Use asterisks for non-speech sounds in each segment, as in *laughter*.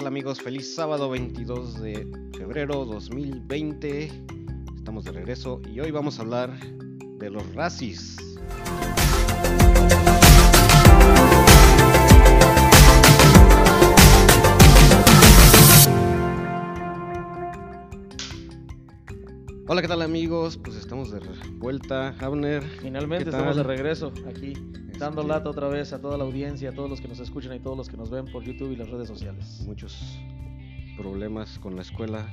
tal amigos? Feliz sábado 22 de febrero 2020. Estamos de regreso y hoy vamos a hablar de los racis. Hola, ¿qué tal amigos? Pues estamos de vuelta, Abner. Finalmente ¿qué estamos de regreso aquí, dando lata otra vez a toda la audiencia, a todos los que nos escuchan y todos los que nos ven por YouTube y las redes sociales. Muchos problemas con la escuela.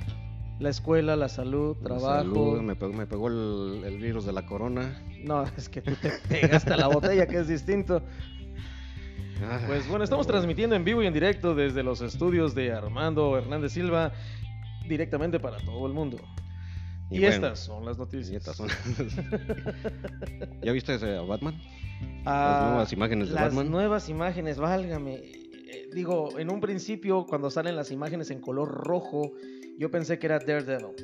La escuela, la salud, la trabajo. salud, me pegó, me pegó el, el virus de la corona. No, es que tú te pegaste a la botella, que es distinto. Ah, Pues bueno, estamos transmitiendo en vivo y en directo desde los estudios de Armando Hernández Silva, directamente para todo el mundo. Y, bueno, estas son las y noticias. estas son- *laughs* ¿Ya viste ese a Batman? Ah, Las nuevas imágenes de las Batman. nuevas imágenes, válgame. Eh, Digo, en un principio, cuando salen las imágenes en color rojo, yo pensé que era Daredevil.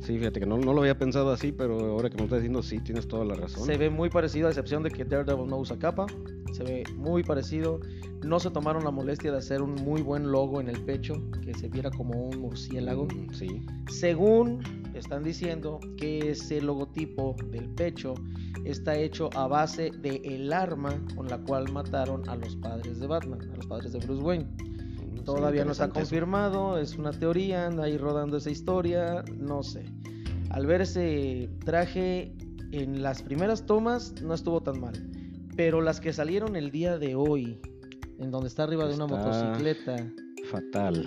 Sí, fíjate que no, no lo había pensado así, pero ahora que me lo estás diciendo, sí, tienes toda la razón. Se ve muy parecido, a excepción de que Daredevil no usa capa. Se ve muy parecido. No se tomaron la molestia de hacer un muy buen logo en el pecho, que se viera como un murciélago. Mm, Sí, Según están diciendo que ese logotipo del pecho está hecho a base de el arma con la cual mataron a los padres de Batman, a los padres de Bruce Wayne. Mm, sí, Todavía no interesante eso. confirmado, es una teoría, anda ahí rodando esa historia, no sé. Al ver ese traje en las primeras tomas no estuvo tan mal, pero las que salieron el día de hoy, en donde está arriba de una motocicleta, Fatal.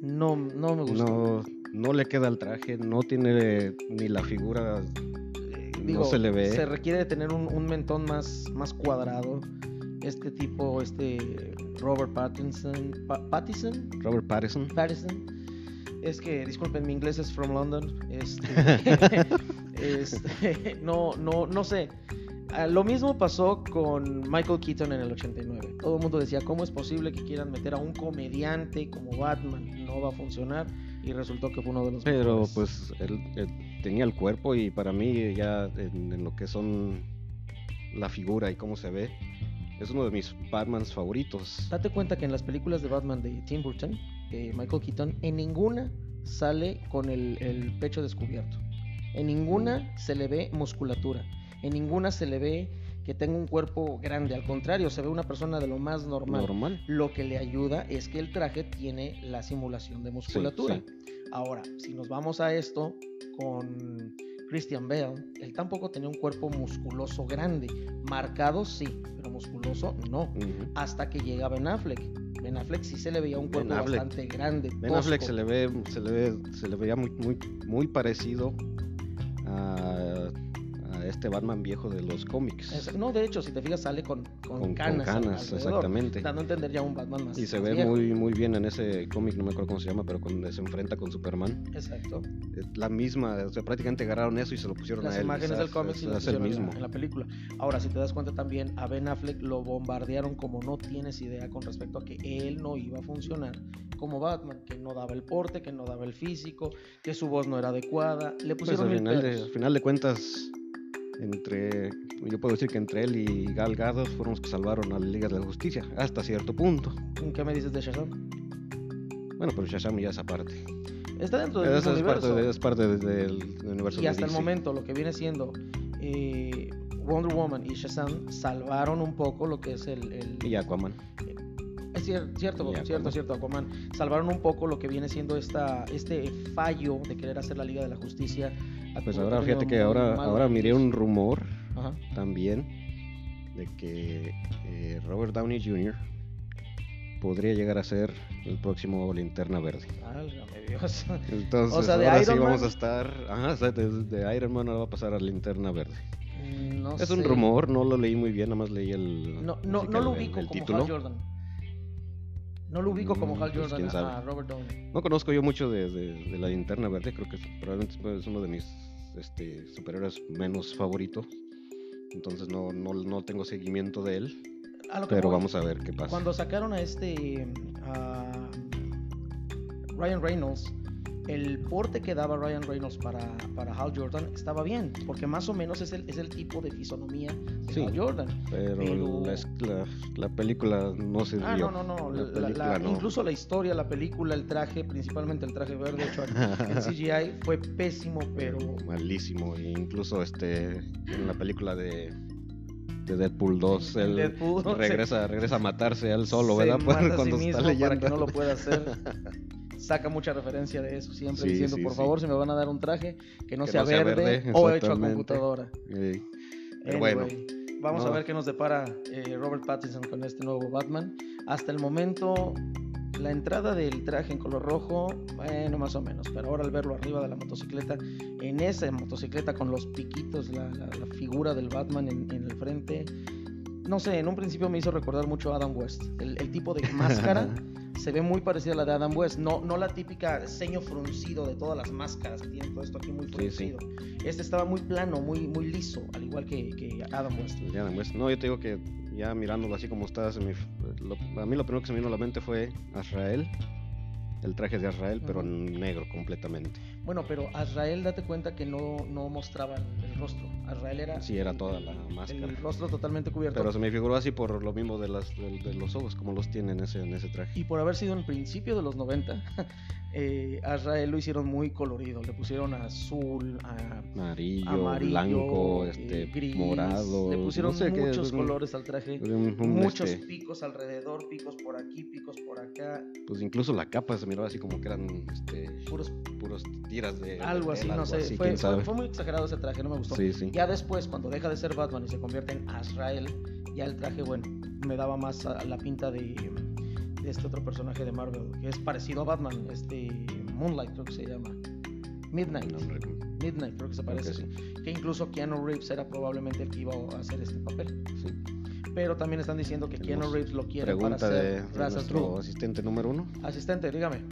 no, no me gustó. No, no le queda el traje, no tiene ni la figura, Eh, no se le ve. Se requiere de tener un, un mentón más, más cuadrado. Este tipo, este Robert Pattinson, Pa- Pattinson, Robert Pattinson. Pattinson. Es que, disculpen, mi inglés es from London. Este, *laughs* este, no, no, no sé. Ah, Lo mismo pasó con Michael Keaton en el 89. Todo el mundo decía, ¿cómo es posible que quieran meter a un comediante como Batman? No va a funcionar. Y resultó que fue uno de los Pero mejores. pues él, él tenía el cuerpo y para mí ya en, en lo que son la figura y cómo se ve, es uno de mis Batmans favoritos. Date cuenta que en las películas de Batman de Tim Burton, de Michael Keaton, en ninguna sale con el, el pecho descubierto. En ninguna se le ve musculatura. En ninguna se le ve que tenga un cuerpo grande. Al contrario, se ve una persona de lo más normal. Normal. Lo que le ayuda es que el traje tiene la simulación de musculatura. sí. Ahora, si nos vamos a esto con Christian Bale, él tampoco tenía un cuerpo musculoso grande. Marcado sí, pero musculoso no hasta que llega Ben Affleck. Ben Affleck sí se le veía un cuerpo bastante grande. Ben Affleck se le ve, se le ve, se le veía muy, muy, muy parecido a, a este Batman viejo de los cómics. Es- No, de hecho, si te fijas, sale con, con, Con, con canas. canas, exactamente. Dando a entender ya un Batman más. Y se más ve viejo. muy, muy bien en ese cómic, no me acuerdo cómo se llama, pero cuando se enfrenta con Superman. Exacto. La misma, o sea, prácticamente agarraron eso y se lo pusieron Las a él. imágenes o sea, del cómic sí las es el pusieron mismo. En la película. Ahora, si te das cuenta también, a Ben Affleck lo bombardearon como no tienes idea con respecto a que él no iba a funcionar como Batman, que no daba el porte, que no daba el físico, que su voz no era adecuada. Le Pues pusieron al mil final, de, peros. al final de cuentas, entre, yo puedo decir que entre él y Gal Gadot fueron los que salvaron a la Liga de la Justicia, hasta cierto punto. ¿Qué me dices de Shazam? Bueno, pero Shazam ya es aparte. Está dentro del mismo es parte, universo. de- es parte de- del del universo Y de hasta el momento lo que viene siendo eh, Wonder Woman y Shazam salvaron un poco lo que es el... el- Y Aquaman. Es cierto, cierto, Aquaman. cierto, Aquaman. Salvaron un poco lo que viene siendo esta, este fallo de querer hacer la Liga de la Justicia. Pues ahora fíjate que ahora, ahora miré un rumor Ajá. también de que eh, Robert Downey Jr. podría llegar a ser el próximo Linterna Verde. Dios. Entonces, O sea, de ahora sí vamos a estar. Ajá, o sea, de, de Iron Man ahora va a pasar a Linterna Verde. No es un rumor, no lo leí muy bien, nada más leí el. No, no, no lo el- ubico el como título. Hal Jordan. No lo ubico como Mm, Hal pues, Jordan a, Robert Downey. No conozco yo mucho de, de- de la linterna verde, creo que es- probablemente es uno de mis este, superhéroes menos favoritos. Entonces no, no, no tengo seguimiento de él, A lo que pero voy. vamos a ver qué pasa. Cuando sacaron a este a Ryan Reynolds el porte que daba Ryan Reynolds para, para Hal Jordan estaba bien, porque más o menos es el, es el tipo de fisonomía de Sí, Hal Jordan. Pero, Pero- La, la- la película no se Ah, dio. no, no, no. La la- no. Incluso la historia, la película, el traje, principalmente el traje verde hecho en *laughs* CGI, fue pésimo, pero Malísimo. E incluso este en la película de, de Deadpool 2, él Deadpool se- regresa, regresa a matarse él solo, ¿verdad? *laughs* mata a sí Cuando mismo está leyendo. para que no lo pueda hacer. *laughs* Saca mucha referencia de eso, siempre Sí, diciendo, sí, por sí. favor, si me van a dar un traje, que no, Que sea, no sea verde, verde, o hecho a computadora. Bueno, vamos a ver qué nos depara eh, Robert Pattinson con este nuevo Batman. Hasta el momento, la entrada del traje en color rojo, bueno, más o menos. Pero ahora al verlo arriba de la motocicleta, en esa motocicleta con los piquitos, la, la- la figura del Batman en, en el frente, no sé, en un principio me hizo recordar mucho a Adam West. El, el tipo de *laughs* máscara se ve muy parecida a la de Adam West. No, no la típica ceño fruncido de todas las máscaras que tienen todo esto aquí muy Sí, sí. fruncido. Este estaba muy plano, muy, muy liso, al igual que, que Adam West. No, yo te digo que ya mirándolo así como está, se me- lo- a mí lo primero que se me vino a la mente fue Azrael, el traje de Azrael, pero Ujú. negro completamente. Bueno, pero Azrael, date cuenta que no, no mostraba el, rostro. Azrael era. Sí, era toda la máscara. El rostro totalmente cubierto. Pero se me figuró así por lo mismo de, las, de, de los ojos, como los tiene en ese, en ese traje. Y por haber sido en el principio de los 90, *laughs* eh, Azrael lo hicieron muy colorido. Le pusieron azul, a Amarillo, amarillo, blanco, eh, este, gris. morado. Le pusieron no sé qué, muchos colores al traje. un- un, muchos este, picos alrededor, picos por aquí, picos por acá. pues incluso la capa se miraba así como que eran este, Puros, puros tiras de. algo así, no algo sé. así, fue, muy exagerado ese traje, no me gustó. Sí, sí. Ya después, cuando deja de ser Batman y se convierte en Azrael, ya el traje, bueno, me daba más a la pinta de, de este otro personaje de Marvel, que es parecido a Batman, este Moonlight creo que se llama. Midnight. Midnight creo que se parece. sí. Que incluso Keanu Reeves era probablemente el que iba a hacer este papel. sí. Pero también están diciendo que Keanu Reeves lo quiere para Pregunta de, de nuestro asistente número uno. Asistente, dígame.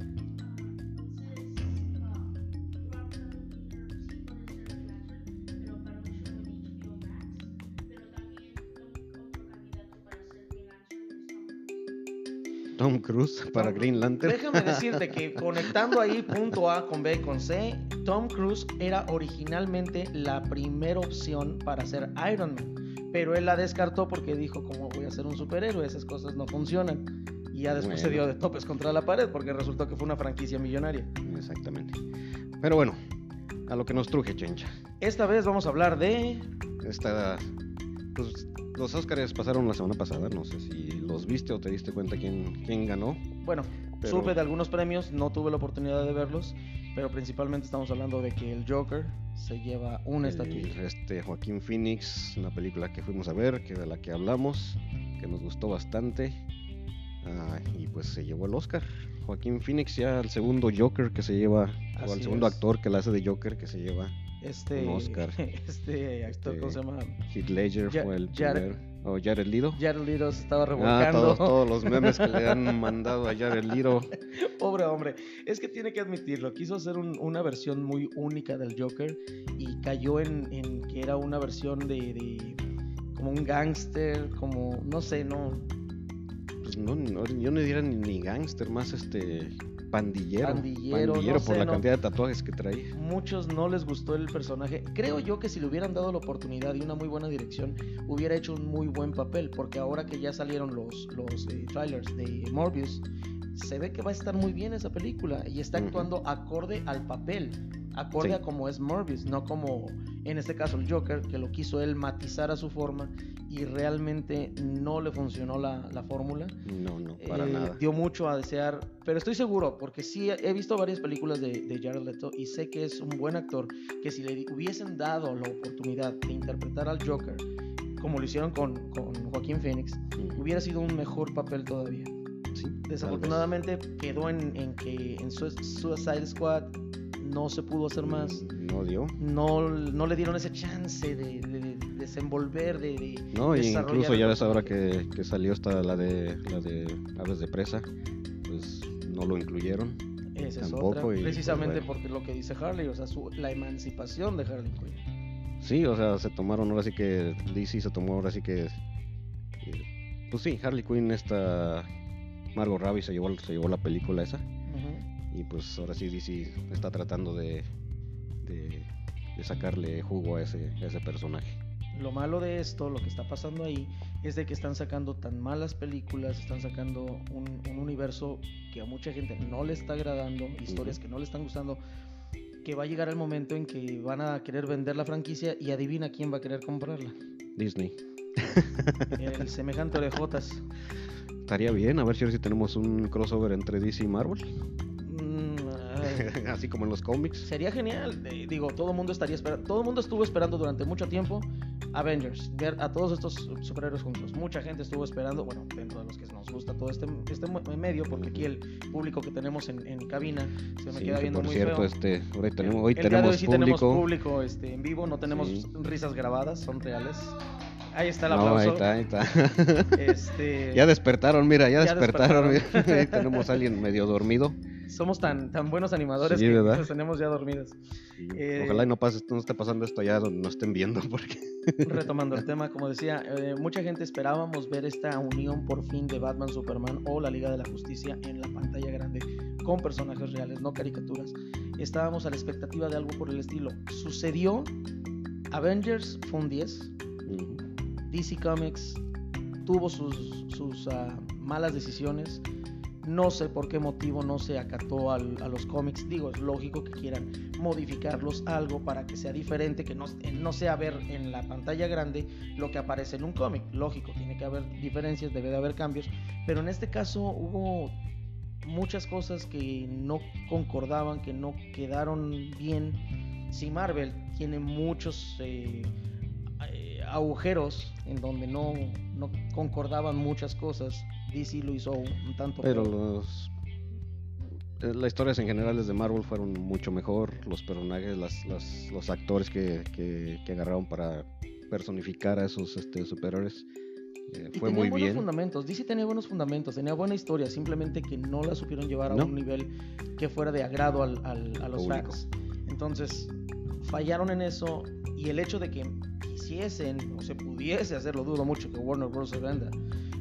Tom Cruise para Green Lantern. Déjame decirte que *laughs* conectando ahí punto A con B con C, Tom Cruise era originalmente la primera opción para ser Iron Man, pero él la descartó porque dijo, ¿cómo voy a ser un superhéroe? Esas cosas no funcionan. Y ya después se dio de topes contra la pared porque resultó que fue una franquicia millonaria. Exactamente. Pero bueno, a lo que nos truje, chencha. Esta vez vamos a hablar de... Esta, pues, los Oscars pasaron la semana pasada. No sé si los viste o te diste cuenta quién, quién ganó. Bueno, Pero- supe de algunos premios, no tuve la oportunidad de verlos, pero principalmente estamos hablando de que el Joker se lleva una estatuilla. Este Joaquín Phoenix, una película que fuimos a ver, que de la que hablamos, que nos gustó bastante. Ah, y pues se llevó el Oscar. Joaquín Phoenix ya el segundo Joker que se lleva, o el segundo es. actor que la hace de Joker que se lleva. Este, un Oscar. *laughs* este actor, ¿cómo se llama? Heath Ledger fue el primer. O Jared Leto. Jared Leto se estaba Ah, revolcando. todos, todos los *laughs* memes que le han mandado a Jared Leto. *laughs* Pobre hombre. Es que tiene que admitirlo. Quiso hacer un- una versión muy única del Joker y cayó en, en que era una versión de, de como un gángster, como no sé, no Pues no, no, yo no diría ni, ni gángster, más este pandillero. Pandillero, no por sé, la no. cantidad de tatuajes que trae. muchos no les gustó el personaje. Creo yo que si le hubieran dado la oportunidad y una muy buena dirección, hubiera hecho un muy buen papel, porque ahora que ya salieron los, los eh, trailers de Morbius, se ve que va a estar muy bien esa película y está actuando acorde al papel, acorde Sí. a como es Morbius, no como en este caso el Joker, que lo quiso él matizar a su forma y realmente no le funcionó la, la fórmula. No, no, para Eh, nada. Dio mucho a desear, pero estoy seguro, porque sí he visto varias películas de, de Jared Leto y sé que es un buen actor, que si le hubiesen dado la oportunidad de interpretar al Joker, como lo hicieron con, con Joaquín Phoenix, hubiera sido un mejor papel todavía. Sí. Desafortunadamente quedó en, en que en Su- Suicide Squad no se pudo hacer más. No dio. No, no le dieron ese chance de, de desenvolver, de, de No, y incluso ya ves ahora que, que salió esta la de la de aves de presa, pues no lo incluyeron. Esa es Tampoco, otra. y, pues, Precisamente bueno. porque lo que dice Harley, o sea, su- la emancipación de Harley Quinn. Sí, o sea, se tomaron ahora sí que DC se tomó ahora sí que eh, pues sí, Harley Quinn esta Margot Robbie se llevó se llevó la película esa. Y pues ahora sí DC está tratando de, de, de sacarle jugo a ese, a ese personaje. Lo malo de esto, lo que está pasando ahí, es de que están sacando tan malas películas, están sacando un, un universo que a mucha gente no le está agradando, historias Ujú. que no le están gustando, que va a llegar el momento en que van a querer vender la franquicia y adivina quién va a querer comprarla. Disney. El *laughs* semejante orejotas. Estaría bien, a ver si tenemos un crossover entre DC y Marvel. *laughs* Así como en los cómics. sería genial. digo, todo el mundo estaría esperando. Todo el mundo estuvo esperando durante mucho tiempo Avengers, ver a todos estos superhéroes juntos. Mucha gente estuvo esperando, bueno, dentro de los que nos gusta todo este, este medio, porque aquí el público que tenemos en, en cabina se me Sí, queda que viendo por muy cierto, feo. este, hoy tenemos, hoy El tenemos sí público. tenemos público este, en vivo, no tenemos Sí. risas grabadas, son reales. Ahí está el No, ahí aplauso. está, ahí está. *laughs* Este, *laughs* ya despertaron, mira, ya, Ya despertaron. despertaron. mira. *laughs* Ahí tenemos a alguien medio dormido. somos tan, tan buenos animadores Sí, que ¿verdad? nos tenemos ya dormidos. Eh, Ojalá y no pase, no esté pasando esto allá donde no estén viendo, porque Retomando el tema, como decía, eh, mucha gente esperábamos ver esta unión por fin de Batman, Superman o la Liga de la Justicia en la pantalla grande con personajes reales, no caricaturas. Estábamos a la expectativa de algo por el estilo. Sucedió, Avengers fue un 10, Ujú. DC Comics tuvo sus, ah, malas decisiones. No sé por qué motivo no se acató a los cómics. Digo, es lógico que quieran modificarlos algo para que sea diferente, que no, eh, no sea ver en la pantalla grande lo que aparece en un cómic. Lógico, tiene que haber diferencias, debe de haber cambios. Pero en este caso hubo muchas cosas que no concordaban, que no quedaron bien. Si Marvel tiene muchos eh, agujeros en donde no, no concordaban muchas cosas, DC lo hizo un, tanto Pero peor. los. eh, Las historias en generales de Marvel fueron mucho mejor. Los personajes, las, las- los actores que, que- que agarraron para personificar a esos este, superhéroes eh, fue tenía muy buenos bien. fundamentos. DC tenía buenos fundamentos, tenía buena historia, simplemente que no la supieron llevar a No. un nivel que fuera de agrado al- al- a los Público. fans. Entonces, fallaron en eso y el hecho de que quisiesen o se pudiese hacerlo, dudo mucho que Warner Bros. se venda,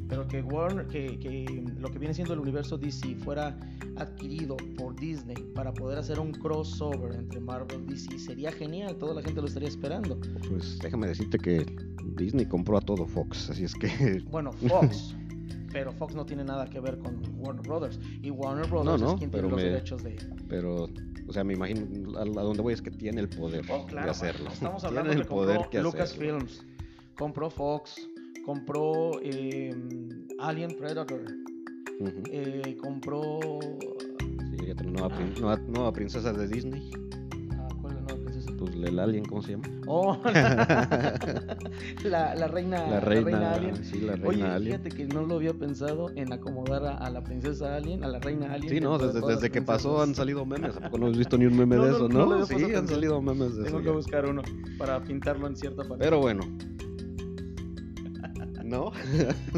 pero que, Warner, que, que lo que viene siendo el universo DC fuera adquirido por Disney para poder hacer un crossover entre Marvel y DC sería genial, toda la gente lo estaría esperando. Pues déjame decirte que Disney compró a todo Fox, así es que Bueno, Fox. *laughs* Pero Fox no tiene nada que ver con Warner Brothers. Y Warner Brothers no, es quien tiene los me- derechos de. Pero, o sea, me imagino, a, a donde voy es que tiene el poder Oh, claro, de hacerlo. Estamos *laughs* tiene hablando el que poder compró que. Lucasfilms, compró Fox, compró eh, Alien Predator, eh, compró. Sí, ya tenemos nueva, prin- nueva, nueva princesa de Disney. El alien, ¿cómo se llama? Oh, *laughs* la, la reina, La reina, Alien. sí, la reina Oye, alien. fíjate que no lo había pensado en acomodar a, a la princesa Alien, a la reina Alien. Sí, no, desde, que pasó han salido memes. ¿A poco no has visto ni un *laughs* meme No, de eso, no sí, han salido memes de Tengo eso. que ya. buscar uno para pintarlo en cierta parte. Pero bueno. *laughs* ¿No?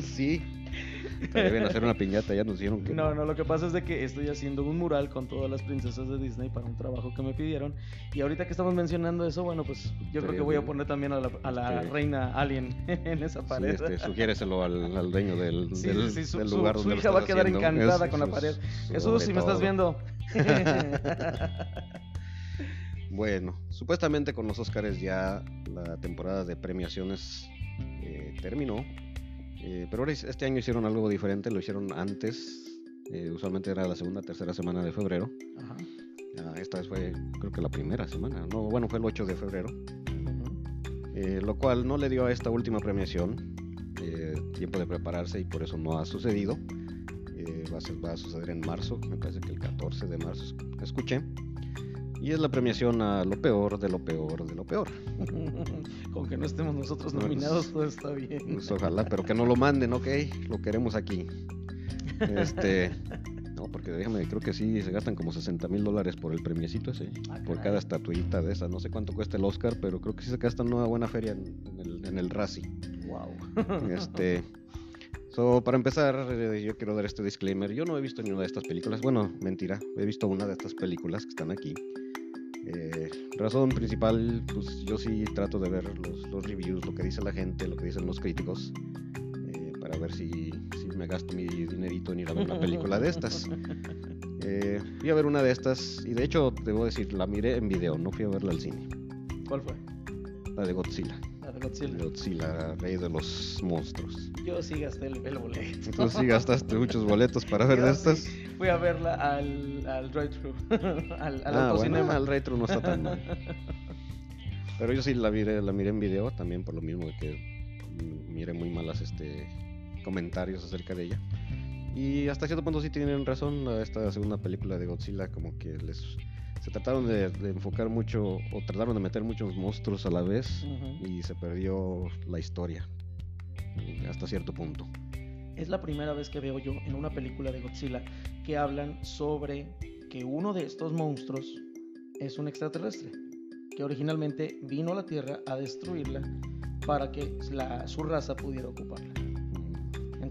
sí. Deben hacer una piñata, ya nos dijeron que No, no, lo que pasa es de que estoy haciendo un mural con todas las princesas de Disney para un trabajo que me pidieron. Y ahorita que estamos mencionando eso, bueno, pues yo creo que voy a poner también a la, a la reina Alien *laughs* en esa Sí, pared. este, sugiéreselo al, al dueño del, Sí, del, sí, su- del su- lugar su donde lo hija va a quedar haciendo. encantada Es- con la pared. Jesús, si me estás viendo. *laughs* *laughs* Bueno, supuestamente con los Oscars ya la temporada de premiaciones eh, terminó. Eh, pero ahora es- este año hicieron algo diferente, lo hicieron antes. eh, usualmente era la segunda, tercera semana de febrero. Ajá. Ah, esta vez fue, creo que la primera semana. No, bueno, fue el 8 de febrero. Eh, lo cual no le dio a esta última premiación tiempo de prepararse y por eso no ha sucedido. Va, a ser- va a suceder en marzo, me parece que el 14 de marzo es- escuché. Y es la premiación a lo peor de lo peor de lo peor. *laughs* Con que no estemos nosotros Bueno, nominados, todo está bien. Pues ojalá, pero que no lo manden, ok, lo queremos aquí. Este, *laughs* no, porque déjame, creo que sí se gastan como 60 mil dólares por el premiecito ese, Ah, por caray. cada estatuillita de esa. No sé cuánto cuesta el Oscar, pero creo que sí se gastan una buena feria en, en el, en el Razzie. Wow. Este, so, para empezar, eh, yo quiero dar este disclaimer. Yo no he visto ninguna de estas películas. Bueno, mentira, he visto una de estas películas que están aquí. Eh, razón principal, pues yo sí trato de ver los, los reviews, lo que dice la gente, lo que dicen los críticos, eh, para ver si, si me gasto mi dinerito en ir a ver una película de estas. *laughs* Eh, fui a ver una de estas y de hecho, debo decir, la miré en video, no fui a verla al cine. ¿Cuál fue? La de Godzilla. La de Godzilla. Godzilla, rey de los monstruos. Yo sí gasté el, el boleto. Tú sí gastaste muchos boletos para ver Yo de sí estas. Fui a verla al, al drive-thru. *laughs* al, al ah, bueno, al retro no está tan mal. *laughs* Pero yo sí la miré, la miré en video también por lo mismo de que miré muy malas este comentarios acerca de ella. Y hasta cierto punto sí tienen razón esta segunda película de Godzilla como que les se trataron de, de enfocar mucho o trataron de meter muchos monstruos a la vez y se perdió la historia hasta cierto punto. Es la primera vez que veo yo en una película de Godzilla que hablan sobre que uno de estos monstruos es un extraterrestre, que originalmente vino a la Tierra a destruirla para que su raza pudiera ocuparla.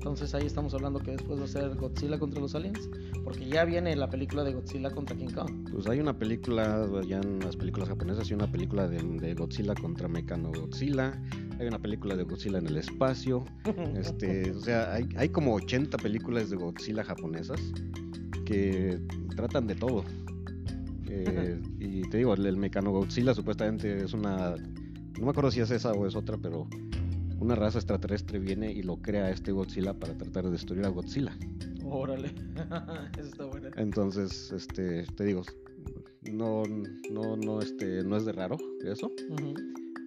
Entonces ahí estamos hablando que después va a ser Godzilla contra los aliens, porque ya viene la película de Godzilla contra King Kong. Pues hay una película, ya en las películas japonesas, hay una película de, de Godzilla contra Mecano Godzilla, hay una película de Godzilla en el espacio, *laughs* este, o sea, hay, hay como 80 películas de Godzilla japonesas que tratan de todo. *laughs* Eh, y te digo, el, el Mecano Godzilla supuestamente es una, no me acuerdo si es esa o es otra, pero una raza extraterrestre viene y lo crea este Godzilla para tratar de destruir a Godzilla. Órale, *laughs* eso está buena. Entonces, este, te digo, no, no, no, este, no es de raro eso, Ujú.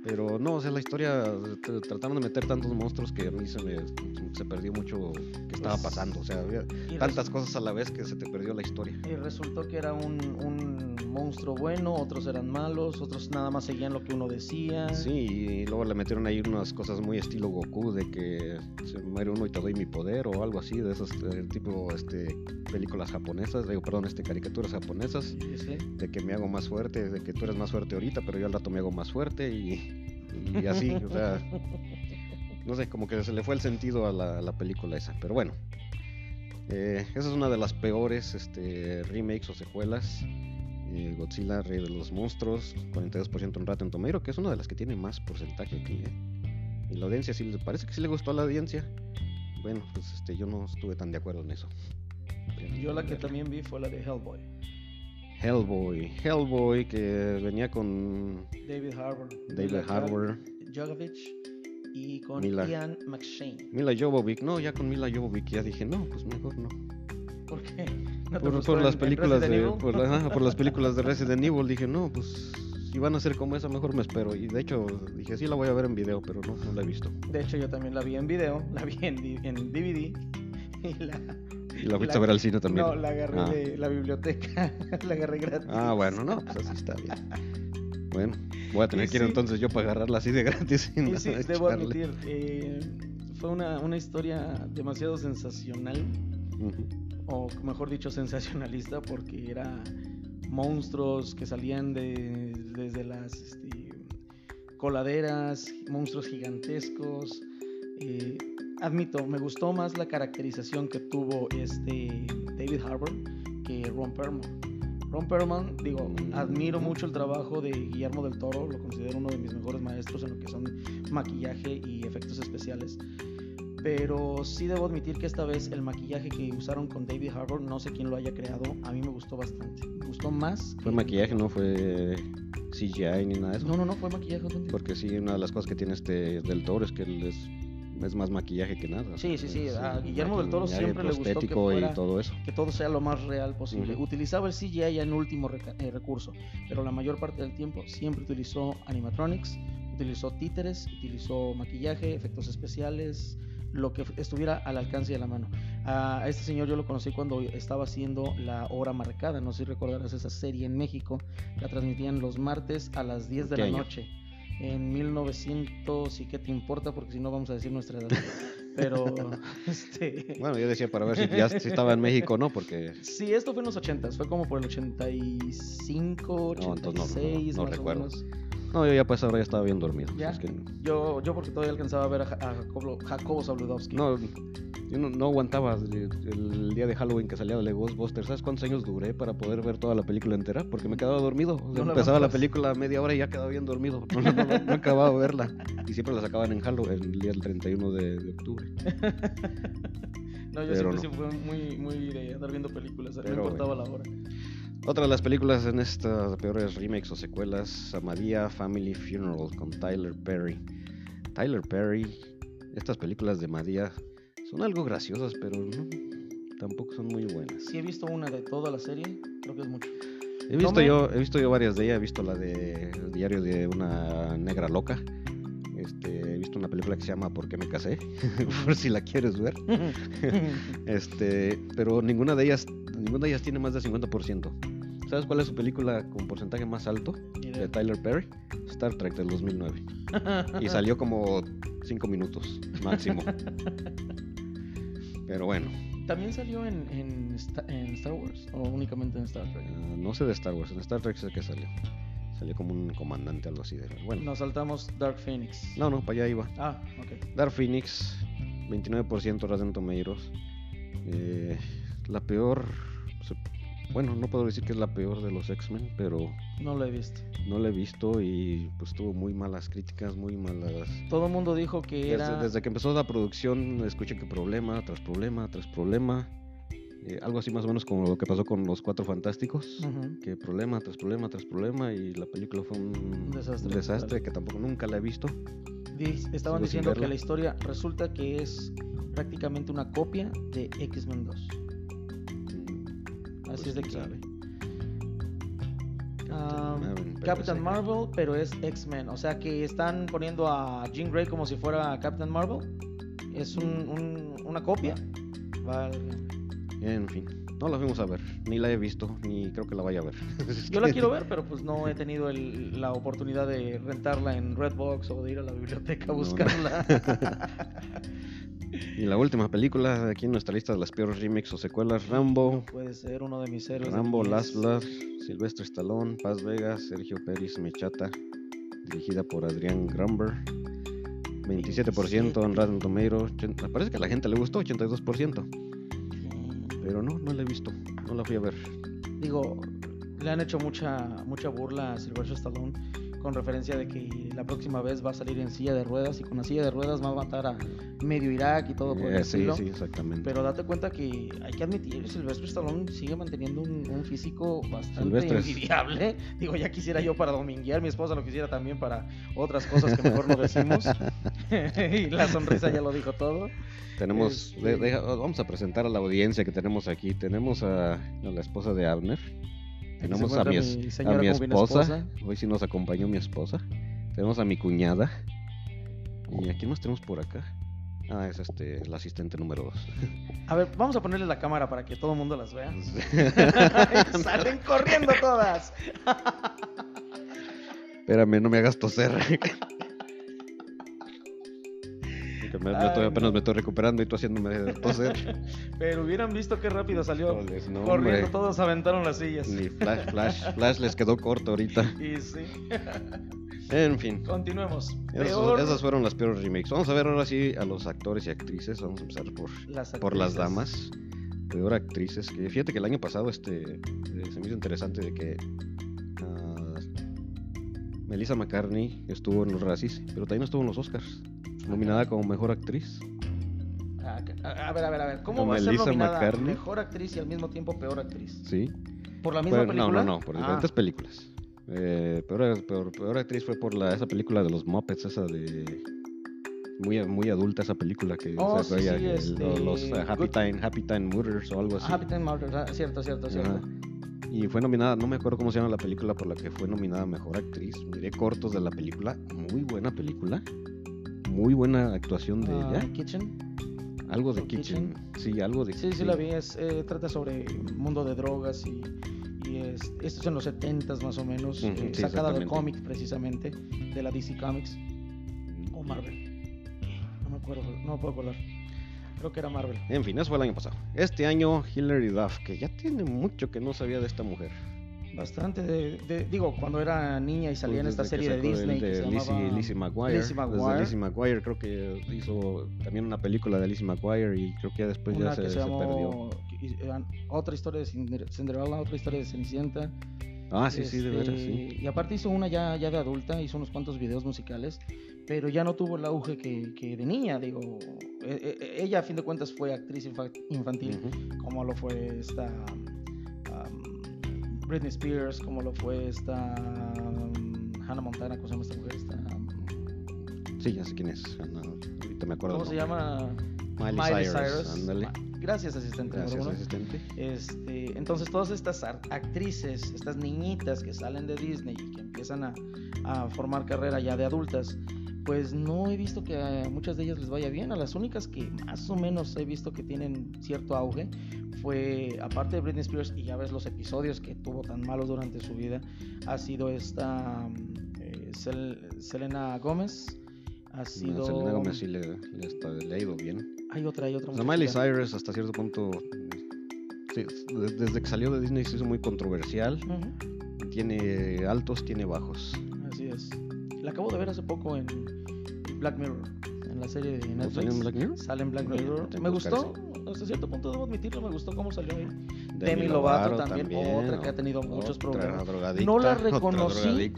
Pero no, o sea, la historia tr- trataron de meter tantos monstruos que a mí se me, se perdió mucho que estaba Pues, pasando, o sea, había tantas cosas a la vez que se te perdió la historia. Y resultó que era un, un monstruo bueno, otros eran malos, otros nada más seguían lo que uno decía. Sí, y luego le metieron ahí unas cosas muy estilo Goku de que se muere uno y te doy mi poder o algo así, de esos eh, tipo este, películas japonesas, digo, perdón, este, caricaturas japonesas. Sí, sí. de que me hago más fuerte, de que tú eres más fuerte ahorita, pero yo al rato me hago más fuerte y, y así, o sea, no sé, como que se le fue el sentido a la, a la película esa, pero bueno, eh, esa es una de las peores este, remakes o secuelas. eh, Godzilla, Rey de los Monstruos, 42% en Rotten que es una de las que tiene más porcentaje aquí. eh. Y la audiencia sí le parece que sí le gustó a la audiencia. Bueno, pues este, yo no estuve tan de acuerdo en eso. Yo la que también vi fue la de Hellboy. Hellboy, Hellboy que venía con David Harbour. David Harbour, Jovovich y con Mila. Ian McShane. Mila Jovovich. No, ya con Mila Jovovich ya dije, no, pues mejor no. ¿Por qué? ¿No te Por, gustó por en- las películas de por, la- ajá, por las películas de *laughs* Resident Evil dije, no, pues si van a ser como esa, mejor me espero. Y de hecho dije, sí la voy a ver en video, pero no, no la he visto. De hecho, yo también la vi en video, la vi en, en DVD y la, Y la fuiste a ver al cine también. No, la agarré Ah. de la biblioteca, *laughs* la agarré gratis. Ah, bueno, no, pues así está bien. Bueno, voy a tener Y que ir sí. entonces yo para agarrarla así de gratis. sin Y sí, nada debo admitir, eh, fue una, una historia demasiado sensacional, o mejor dicho, sensacionalista, porque era monstruos que salían de, desde las este, coladeras, monstruos gigantescos. eh, admito, me gustó más la caracterización que tuvo este David Harbour que Ron Perlman. Ron Perlman, digo, admiro mucho el trabajo de Guillermo del Toro, lo considero uno de mis mejores maestros en lo que son maquillaje y efectos especiales. Pero sí debo admitir que esta vez el maquillaje que usaron con David Harbour, no sé quién lo haya creado, a mí me gustó bastante. Me gustó más. Fue que- maquillaje, no fue CGI ni nada de eso. No, no, no, fue maquillaje. Porque sí, una de las cosas que tiene este del Toro es que él es, es más maquillaje que nada. Sí, sí, sí, a Guillermo del Toro siempre le gustó que fuera- y todo eso. que todo sea lo más real posible. Utilizaba el CGI ya en último eh, recurso, pero la mayor parte del tiempo siempre utilizó animatronics, utilizó títeres, utilizó maquillaje, efectos especiales, lo que estuviera al alcance de la mano. A este señor yo lo conocí cuando estaba haciendo la hora marcada, no sé si recordarás esa serie en México, la transmitían los martes a las 10 de ¿Qué la año? noche. En 1900, y qué te importa, porque si no vamos a decir nuestra edad. *laughs* Pero, *laughs* este, Bueno, yo decía para ver si ya si estaba en México o no, porque Sí, esto fue en los 80 fue como por el 85, No, entonces no, no, 86, no más recuerdo. o menos. no, yo ya pues ahora ya estaba bien dormido. ¿Ya? Es que Yo, yo porque todavía alcanzaba a ver a Jacobo, Jacobo Zabludowski. no, yo no, no aguantaba el, el día de Halloween que salía de Ghostbusters. ¿Sabes cuántos años duré para poder ver toda la película entera? Porque me quedaba dormido. O sea, No la empezaba la película a media hora y ya quedaba bien dormido. No, no, acababa de verla. Y siempre la sacaban en Halloween, el día del 31 de, de octubre. *laughs* No, yo Pero siempre sí fue muy, muy de andar viendo películas, no importaba la hora. Otra de las películas en estas peores remakes o secuelas, Amadía Family Funeral con Tyler Perry. Tyler Perry, estas películas de Amadía son algo graciosas, pero no, tampoco son muy buenas. Si he visto una de toda la serie, creo que es mucho. He visto, yo, he visto yo varias de ellas, he visto la de El diario de una negra loca. Este, he visto una película que se llama ¿Por qué me casé? *laughs* Por si la quieres ver. *laughs* Este, pero ninguna de ellas, ninguna de ellas tiene más del 50%. ¿Sabes cuál es su película con porcentaje más alto de. Tyler Perry? Star Trek del 2009. *laughs* Y salió como 5 minutos máximo. Pero bueno, ¿También salió en, en, en Star Wars o únicamente en Star Trek? eh, no sé de Star Wars, en Star Trek sé que salió. Salió como un comandante, algo así de. Bueno, Nos saltamos Dark Phoenix. no, no, para allá iba. Ah, ok. Dark Phoenix, 29% Rotten Tomatoes. Eh, la peor. Bueno, no puedo decir que es la peor de los X-Men, pero No lo he visto. no la he visto y pues tuvo muy malas críticas, muy malas. Todo el mundo dijo que Desde, era. desde que empezó la producción, escuché que problema tras problema tras problema. Eh, algo así más o menos como lo que pasó con los Cuatro Fantásticos. Ujú. Que problema tras problema tras problema y la película fue un Desastre desastre que tampoco nunca la he visto. Estaban Sigo diciendo que la historia resulta que es prácticamente una copia de X-Men 2. Así pues, es de que. sabe. Ah, Marvel, Captain Marvel, pero es X-Men. O sea que están poniendo a Jean Grey como si fuera Captain Marvel. Es un- un- una copia. Vale. En fin, no la fuimos a ver, ni la he visto, ni creo que la vaya a ver. *laughs* Yo la quiero ver, pero pues no he tenido el- la oportunidad de rentarla en Redbox o de ir a la biblioteca a No, no. *laughs* Y la última película aquí en nuestra lista de las peores remakes o secuelas, Rambo, Puede ser uno de mis héroes. Rambo. Last Blood, Silvestre Stallone, Paz Vegas, Sergio Pérez Mechata, dirigida por Adrián Grumber. 27% en Rotten Tomatoes. parece que a la gente le gustó, 82%. Mm, Pero no, no la he visto, no la fui a ver. Digo, le han hecho mucha mucha burla a Sylvester Stallone con referencia de que la próxima vez va a salir en silla de ruedas y con la silla de ruedas va a matar a medio Irak y todo por el Eh, sí, sí, exactamente. Pero date cuenta que hay que admitir, Sylvester Stallone sigue manteniendo un, un físico bastante Silvestre envidiable. *laughs* Digo, ya quisiera yo para dominguear, mi esposa lo quisiera también para otras cosas que mejor no decimos. *laughs* y la sonrisa ya lo dijo todo. Tenemos, deja- vamos a presentar a la audiencia que tenemos aquí. Tenemos a, a la esposa de Abner. Tenemos a mi, a mi esposa. esposa. Hoy sí nos acompañó mi esposa. Tenemos a mi cuñada. ¿Y a quién más tenemos por acá? Ah, es este, el asistente número 2. *laughs* A ver, vamos a ponerle la cámara para que todo el mundo las vea. *laughs* Salen corriendo todas. *laughs* Espérame, no me hagas toser. Que me- me Ay, estoy- apenas no. me estoy recuperando y tú haciéndome toser. *laughs* Pero hubieran visto qué rápido salió. Híjoles, no, corriendo, hombre. todos aventaron las sillas. Ni flash, flash, flash les quedó corto ahorita. *laughs* Y sí. *laughs* En fin. Continuemos. Esas, fueron las peores remakes. Vamos a ver ahora sí a los actores y actrices. Vamos a empezar por, las por las damas. Peor actrices. Que fíjate que el año pasado este eh, se me hizo interesante de que ah, Melissa McCartney estuvo en los Razzies, pero también estuvo en los Oscars. Nominada como mejor actriz. Ah, A, a ver, a ver, a ver. ¿Cómo Con va a ser Melissa nominada McCartney. mejor actriz y al mismo tiempo peor actriz? Sí. ¿Por la misma Fue- no, película? no, no, por Ah, diferentes películas. Eh, peor, peor- peor actriz fue por la, esa película de los Muppets, esa de. Muy, muy adulta esa película que Oh, se sí, veía, sí, el- este, los uh, Happy Good- Time Happy Time Murders o algo así. Happy Time Murders, ah, cierto, cierto, cierto. Ajá. Y fue nominada, no me acuerdo cómo se llama la película por la que fue nominada mejor actriz. Miré cortos de la película, muy buena película. Muy buena actuación de Ah, ella. Kitchen. Algo de ¿o Kitchen. Sí, algo de Sí, sí la vi. Es, eh, trata sobre mundo de drogas y, y es, esto es en los 70 más o menos, eh, sí, sacada de cómic precisamente, de la DC Comics o Marvel. No me acuerdo, no me puedo acordar. Creo que era Marvel. En fin, eso fue el año pasado. Este año, Hilary Duff, que ya tiene mucho que no sabía de esta mujer. Bastante de, de- digo, cuando era niña y salía en Pues esta desde que serie de Disney que de se Lizzie, llamaba Lizzie McGuire. Lizzie Desde McGuire. Lizzie McGuire creo que hizo también una película de Lizzie McGuire y creo que ya después una ya se, que se, se llamó perdió. otra historia de Cinder- Cinderella, otra historia de Cenicienta. Ah, sí, sí, de Este, veras, sí. Y aparte hizo una ya, ya de adulta, hizo unos cuantos videos musicales, pero ya no tuvo el auge que, que de niña, digo. e- e- ella a fin de cuentas fue actriz infa- infantil, como lo fue esta Britney Spears, como lo fue esta um, Hannah Montana, ¿cómo se llama esta mujer? Esta, um, Sí, ya sé quién es. Ana, ahorita me acuerdo. ¿Cómo se llama? Miley, Cyrus. Ándale. Gracias, asistente Gracias, asistente. Este, entonces todas estas actrices, estas niñitas que salen de Disney y que empiezan a, a formar carrera ya de adultas, pues no he visto que a muchas de ellas les vaya bien. A las únicas que más o menos he visto que tienen cierto auge fue, aparte de Britney Spears, y ya ves los episodios que tuvo tan malos durante su vida, ha sido esta eh, Sel- Selena Gómez, ha No, sido... Selena Gómez sí le, le, está- le ha ido bien. Hay otra, hay otra. O sea, muchachita. Miley Cyrus hasta cierto punto, sí, desde que salió de Disney se hizo muy controversial. Tiene altos, tiene bajos. Así es. La acabo de ver hace poco en Black Mirror, en la serie de ¿No Netflix. salió en Black Mirror? Sale en Black Mirror. tengo Me gustó, hasta cierto punto debo admitirlo, me gustó cómo salió ahí. Demi Demi Lovato Lovato también, otra que ha tenido muchos problemas. No la reconocí.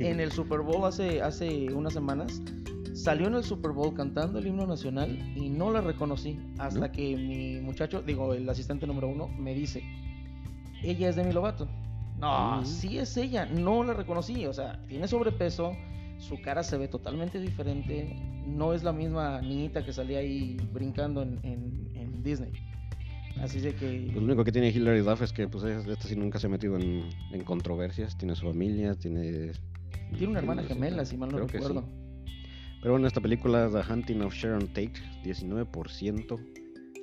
En el Super Bowl hace, hace unas semanas, salió en el Super Bowl cantando el himno nacional y no la reconocí hasta ¿No? que mi muchacho, digo, el asistente número uno, me dice, ella es Demi Lovato. No, Mm. sí es ella, no la reconocí, o sea, tiene sobrepeso, su cara se ve totalmente diferente, no es la misma niñita que salía ahí brincando en, en- en Disney. Así de que... Pues lo único que tiene Hilary Duff es que pues es- esta sí nunca se ha metido en, en controversias, tiene su familia, tiene... Tiene una hermana gemela, si mal no creo que sí. recuerdo. Pero bueno, esta película, The Hunting of Sharon Tate, 19%.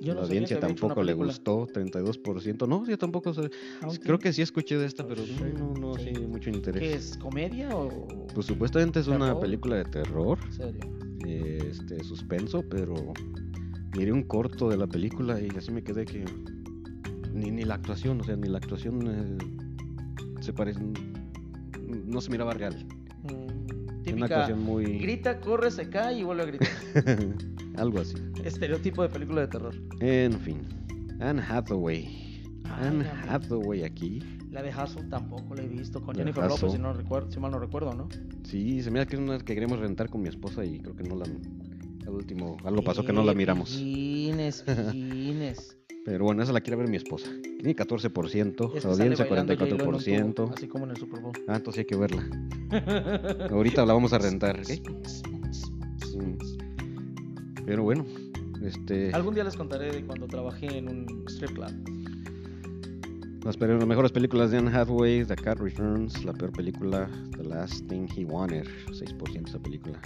Yo la no audiencia tampoco le gustó, 32%. No, yo tampoco sé. Haunting. Creo que sí escuché de esta, pero Sharon no, no, sí, mucho interés. ¿Qué es? ¿Comedia o...? Pues supuestamente es una película de terror, ¿En serio? este, suspenso, pero miré un corto de la película y así me quedé que ni, ni la actuación, o sea, ni la actuación eh, se parece, no se miraba real. Mm, Una actuación muy... Grita, corre, se cae y vuelve a gritar. *laughs* Algo así. Estereotipo de película de terror. En fin. Anne Hathaway. Ay, Anne Hathaway aquí. La de Hustle tampoco la he visto. Con La Jennifer Lopez, si, no recuerdo, si mal no recuerdo, ¿no? Sí, se mira que es una que queremos rentar con mi esposa y creo que no la... Al último, algo pasó que no la miramos. Pillines, *laughs* pillines. Pero bueno, esa la quiere ver mi esposa. Tiene 14%, Es que audiencia sale bailando J-Lo en un 44%. tubo, Así como en el Super Bowl. Ah, entonces hay que verla. *laughs* Ahorita la vamos a rentar, ¿ok? *laughs* Mm. Pero bueno, este... Algún día les contaré de cuando trabajé en un strip club. Las, las mejores películas de Anne Hathaway, The Cat Returns, la peor película, The Last Thing He Wanted, 6% esa película.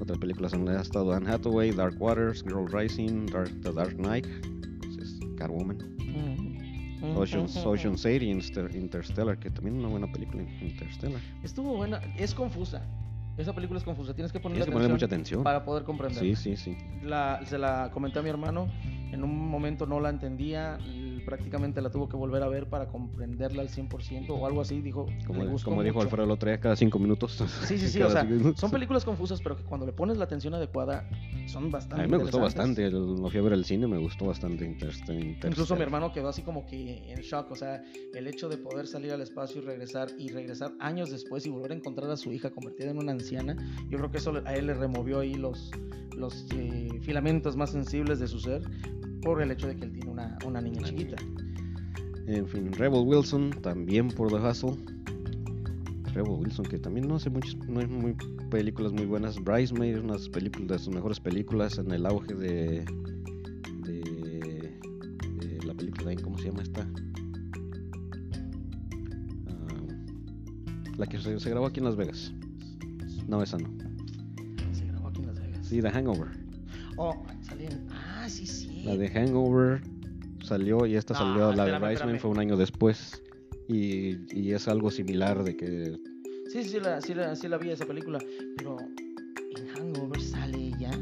Otras películas donde ha estado Anne Hathaway, Dark Waters, Girl Rising, Dark, The Dark Knight, pues es Catwoman, Mm. *laughs* Ocean's, Ocean's 8 y Inter- Interstellar, que también es una buena película, Interstellar. Estuvo buena. Es confusa. Esa película es confusa. Tienes que ponerle Tienes que ponerle mucha atención para poder comprender. Sí, sí, sí. La, se la comenté a mi hermano, en un momento no la entendía, prácticamente la tuvo que volver a ver para comprenderla al 100% o algo así, dijo, Como, dijo. Alfredo el otro día, cada cinco minutos. Sí, sí, sí, *laughs* o sea, son películas confusas, pero que cuando le pones la atención adecuada son A bastante mí me gustó bastante, lo fui a ver al cine, me gustó bastante Interstellar. Incluso mi hermano quedó así como que en shock, o sea, el hecho de poder salir al espacio y regresar y regresar años después y volver a encontrar a su hija convertida en una anciana, yo creo que eso a él le removió ahí los, los eh, filamentos más sensibles de su ser por el hecho de que él tiene una, una niña chiquita. En fin, Rebel Wilson, también por The Hustle. Rebel Wilson, que también no hace muchas no hay muy películas muy buenas. Bridesmaid es una de sus películas, de sus mejores películas en el auge de, de, de la película, ¿cómo se llama esta? Ah, la que se, se grabó aquí en Las Vegas. No, esa no. Se grabó aquí en Las Vegas. Sí, The Hangover. Oh, salían. Ah, sí, sí. La de Hangover salió y esta No, salió, la de espérame, espérame. fue un año después. Y, y es algo similar de que Sí, sí, la, sí, la, sí la vi esa película. Pero en Hangover sale ella.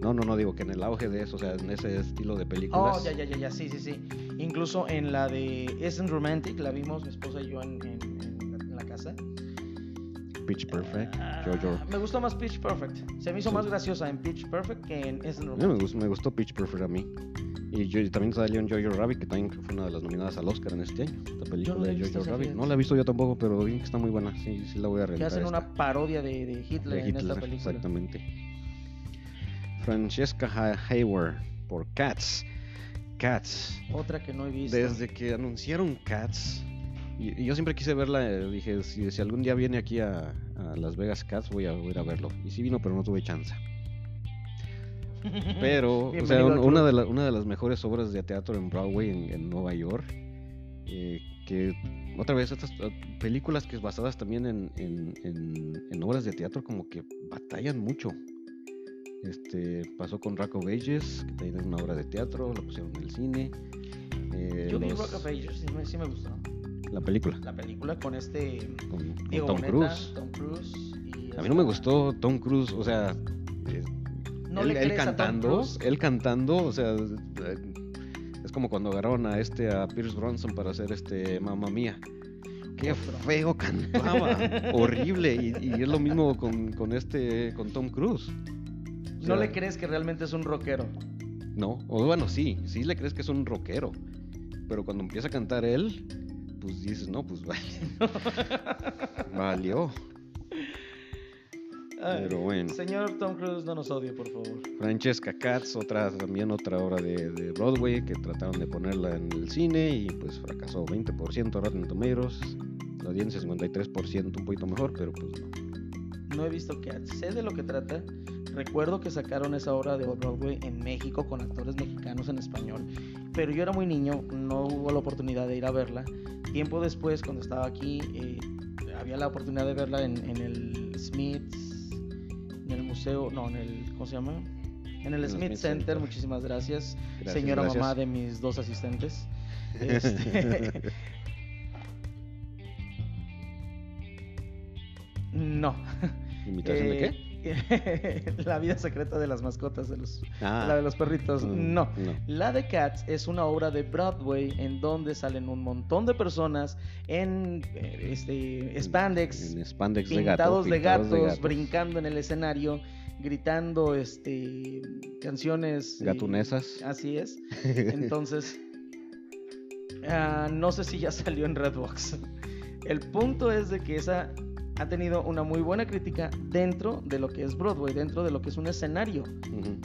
No, no, no digo que en el auge de eso, o sea, en ese estilo de películas. Oh, ya, ya, ya, ya, sí, sí, sí. Incluso en la de Isn't Romantic, la vimos mi esposa y yo en, en- Pitch Perfect, Ah, Jojo. Me gustó más Pitch Perfect. Se me hizo Sí. más graciosa en Pitch Perfect que en A mí me gustó, me gustó Pitch Perfect a mí. Y yo, también salió en Jojo Rabbit, que también fue una de las nominadas al Oscar en este año. Esta película la he de Jojo Rabbit. No la he visto yo tampoco, pero vi que está muy buena. Sí, sí la voy a Que rentar. hacen esta. una parodia de, de Hitler, de en esta Hitler, película. exactamente. Francesca Ha- Hayward por Cats. Cats. Otra que no he visto. Desde que anunciaron Cats, y, y yo siempre quise verla, eh, dije, si, si algún día viene aquí a, a Las Vegas Cats, voy a, voy a ir a verlo. Y sí vino, pero no tuve chance. *laughs* Pero, o sea, un- una, de la- una de las mejores obras de teatro en Broadway, en, en Nueva York, eh, que otra vez estas eh, películas que es basadas también en, en- en- en obras de teatro como que batallan mucho. Este, pasó con Rock of Ages, que también es una obra de teatro, la pusieron en el cine. eh, Yo vi los- Rock of Ages, sí me, sí me gustó. La película, La película con este con, con Diego Tom Cruise. Tom Cruise y A mí no me esta- gustó Tom Cruise, o sea, ¿No él, le él cantando, él cantando, o sea, es como cuando agarraron a este a Pierce Bronson para hacer este Mamma Mía. Qué Otro. feo *laughs* cantaba, horrible y, y es lo mismo con, con este con Tom Cruise. O ¿No le crees que realmente es un rockero? No, o bueno, sí, sí le crees que es un rockero, pero cuando empieza a cantar él, pues dices, no, pues *laughs* vale. valió. Ay, Pero bueno. Señor Tom Cruise, no nos odie, por favor. Francesca Katz, otra también otra obra de, de Broadway que trataron de ponerla en el cine y pues fracasó 20% Rotten Tomatoes, la audiencia 53%, un poquito mejor, pero pues no. No he visto que sé de lo que trata. Recuerdo que sacaron esa obra de Broadway en México con actores mexicanos en español, pero yo era muy niño, no hubo la oportunidad de ir a verla. Tiempo después, cuando estaba aquí, eh, había la oportunidad de verla en, en el Smith, en el museo, no, en el, ¿cómo se llama? En el Smith Smith Center, Center. muchísimas gracias, Gracias, señora gracias. mamá de mis dos asistentes. *laughs* Este, *laughs* no. ¿Imitación de qué? *laughs* la vida secreta de las mascotas, de los, Ah, la de los perritos. mm, No. no. La de Cats es una obra de Broadway en donde salen un montón de personas en eh, este, spandex, En spandex de gato, pintados de pintados gatos, gatos. brincando en el escenario, gritando este, canciones. eh, Gatunesas. así es. *laughs* Entonces, ah, no sé si ya salió en Redbox. El punto es de que esa ha tenido una muy buena crítica dentro de lo que es Broadway, dentro de lo que es un escenario,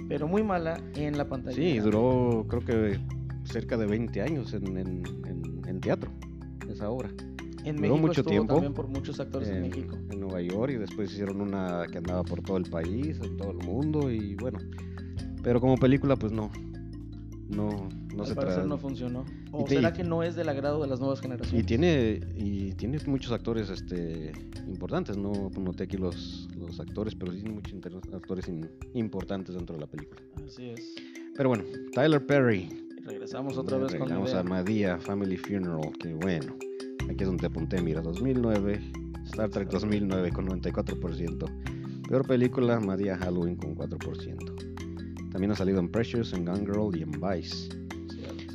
pero muy mala en la pantalla. Sí, duró creo que cerca de 20 años en, en- en- en teatro, esa obra. En duró México mucho estuvo tiempo. también por muchos actores en, en, México. en Nueva York y después hicieron una que andaba por todo el país, en todo el mundo y bueno. Pero como película pues no. No, no Al se parecer trata. no funcionó. ¿O te- será que no es del agrado de las nuevas Y generaciones? tiene, y tiene muchos actores este, importantes, no noté aquí los, los actores, pero sí tiene muchos actores in- importantes dentro de la película. Así es. Pero bueno, Tyler Perry. Y regresamos otra vez con Regresamos a. Madea Family Funeral, que bueno. Aquí es donde apunté, mira, 2009, Star Trek 2009 con 94%. Peor película, Madea Halloween con 4%. También ha salido en Precious, en Gone Girl y en Vice.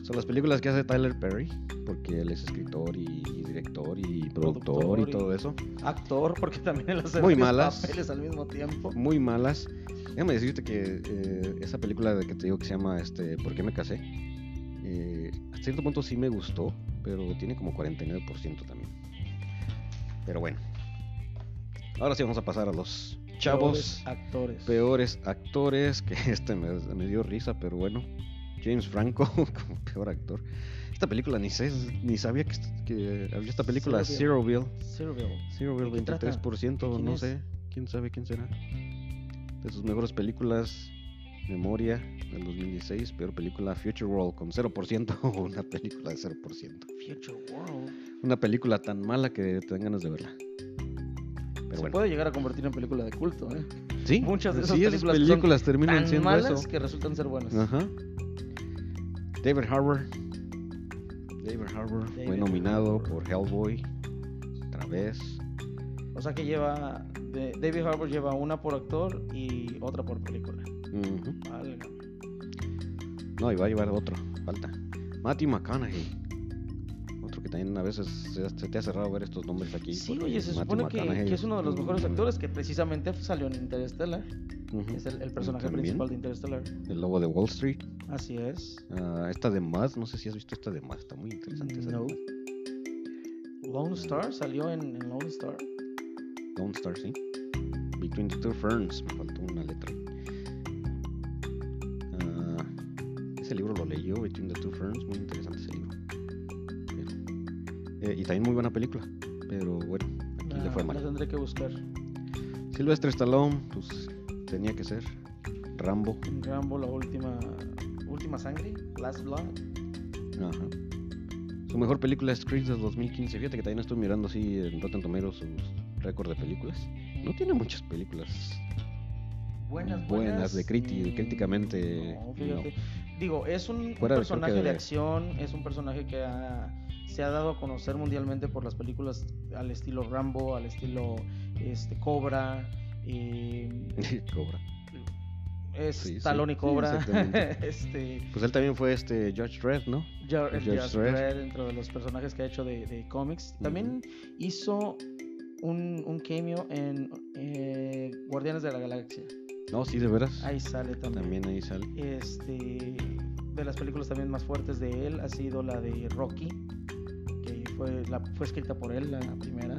Son las películas que hace Tyler Perry, porque él es escritor y, y director y productor, Productor y y- todo eso. Actor, porque también él hace Muy malas. papeles al mismo tiempo. Muy malas. Déjame decirte que eh, esa película de que te digo que se llama este, ¿Por qué me casé? Eh, a cierto punto sí me gustó, pero tiene como 49% también. Pero bueno. Ahora sí vamos a pasar a los chavos Peores actores. peores actores, *laughs* que este me, me dio risa, pero bueno. James Franco *laughs* como peor actor. Esta película ni sé, ni sabía que, que había esta película. Zeroville. Cerebral. Zeroville ¿De qué trata? 23%, ¿De quién no es? sé, quién sabe quién será. De sus mejores películas, Memoria del 2016, peor película Future World con 0%, *laughs* una película de 0%. Future World. Una película tan mala que te dan ganas de verla. Pero Se bueno, puede llegar a convertir en película de culto, ¿eh? sí, muchas de esas sí, películas son películas terminan Tan siendo malas eso. que resultan ser buenas. Ajá. David Harbour. David Harbour fue nominado Harbour. por Hellboy. Otra vez. O sea que lleva. de- David Harbour lleva una por actor y otra por película. No, y va a llevar otro. Falta. Matthew McConaughey. Otro que también a veces se, se te hace raro ver estos nombres aquí. Sí, porque oye, se supone que, es uno de los mejores actores que precisamente salió en Interstellar. Es el, el personaje También. principal de Interstellar. El lobo de Wall Street. Así es. Ah, esta de Mad, no sé si has visto esta de Mad, está muy interesante. No. Lone Star salió en, en Lone Star. Lone Star, sí. Between the Two Ferns, me faltó una letra. Ah, ese libro lo leyó, Between the Two Ferns, eh, y también muy buena película, pero bueno, aquí le Ah, fue la mal. tendré que buscar. Silvestre Stallone, pues tenía que ser. Rambo, Rambo, la última, última sangre, Last Blood. ajá. Su mejor película es Creed del 2015. Fíjate que también estoy mirando así en Rotten Tomatoes sus récord de películas. No tiene muchas películas Buenas, buenas de criti- mm, críticamente, no, fíjate. Digo, es un, de- personaje de de- acción, es un personaje que ha- se ha dado a conocer mundialmente por las películas al estilo Rambo, al estilo este, Cobra. eh, *laughs* Cobra. es Sí, sí, Talón y sí, Cobra. exactamente. *laughs* este, Pues él también fue este Judge Dredd, ¿no? Judge Judge Dredd. Dredd, dentro de los personajes que ha hecho de, de cómics. También hizo un, un cameo en eh, Guardianes de la Galaxia. No, sí, de veras. Ahí sale también. También ahí sale. Este, de las películas también más fuertes de él ha sido la de Rocky, fue, la, fue escrita por él, la primera.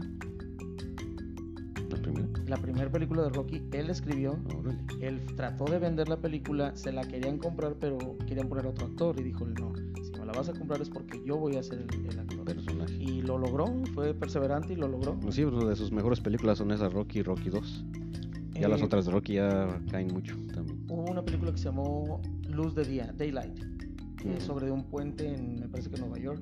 La primera. La primera película de Rocky, él escribió. Órale. Él trató de vender la película, se la querían comprar, pero querían poner a otro actor. Y dijo: No, si me la vas a comprar es porque yo voy a ser el, el actor. Personaje. Y lo logró, fue perseverante y lo logró. Pues sí, una de sus mejores películas son esas Rocky y Rocky 2. Ya las Eh, otras de Rocky ya caen mucho también. Hubo una película que se llamó Luz de Día, Daylight, Ujú. sobre un puente en, me parece que Nueva York,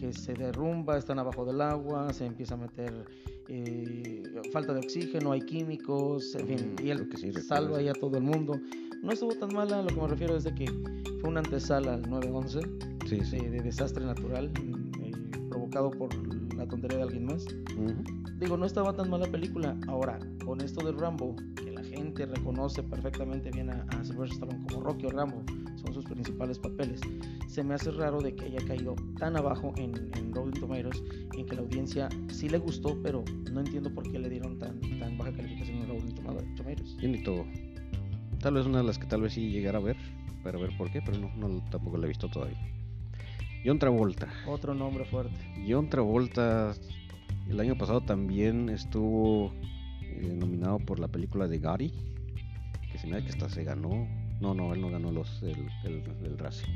que se derrumba, están abajo del agua, se empieza a meter eh, falta de oxígeno, hay químicos, en fin, Mm, y él sí, salva ahí a todo el mundo. No estuvo tan mala, lo que me refiero es de que fue una antesala al 911 Sí, sí. de, de desastre natural mm, eh, provocado por la tontería de alguien más. Digo, no estaba tan mala película. Ahora, con esto de Rambo, que la gente reconoce perfectamente bien a, a Sylvester Stallone como Rocky o Rambo, son sus principales papeles. Se me hace raro de que haya caído tan abajo en, en Rotten Tomatoes, en que la audiencia sí le gustó, pero no entiendo por qué le dieron tan, tan baja calificación en Rotten Toma- Tomatoes. Yo ni todo. Tal vez una de las que tal vez sí llegara a ver, para ver por qué, pero no, no tampoco la he visto todavía. John Travolta. Otro nombre fuerte. John Travolta el año pasado también estuvo eh, nominado por la película de Gotti, que se me da que hasta se ganó. No, no, él no ganó los el, el, el Razzie.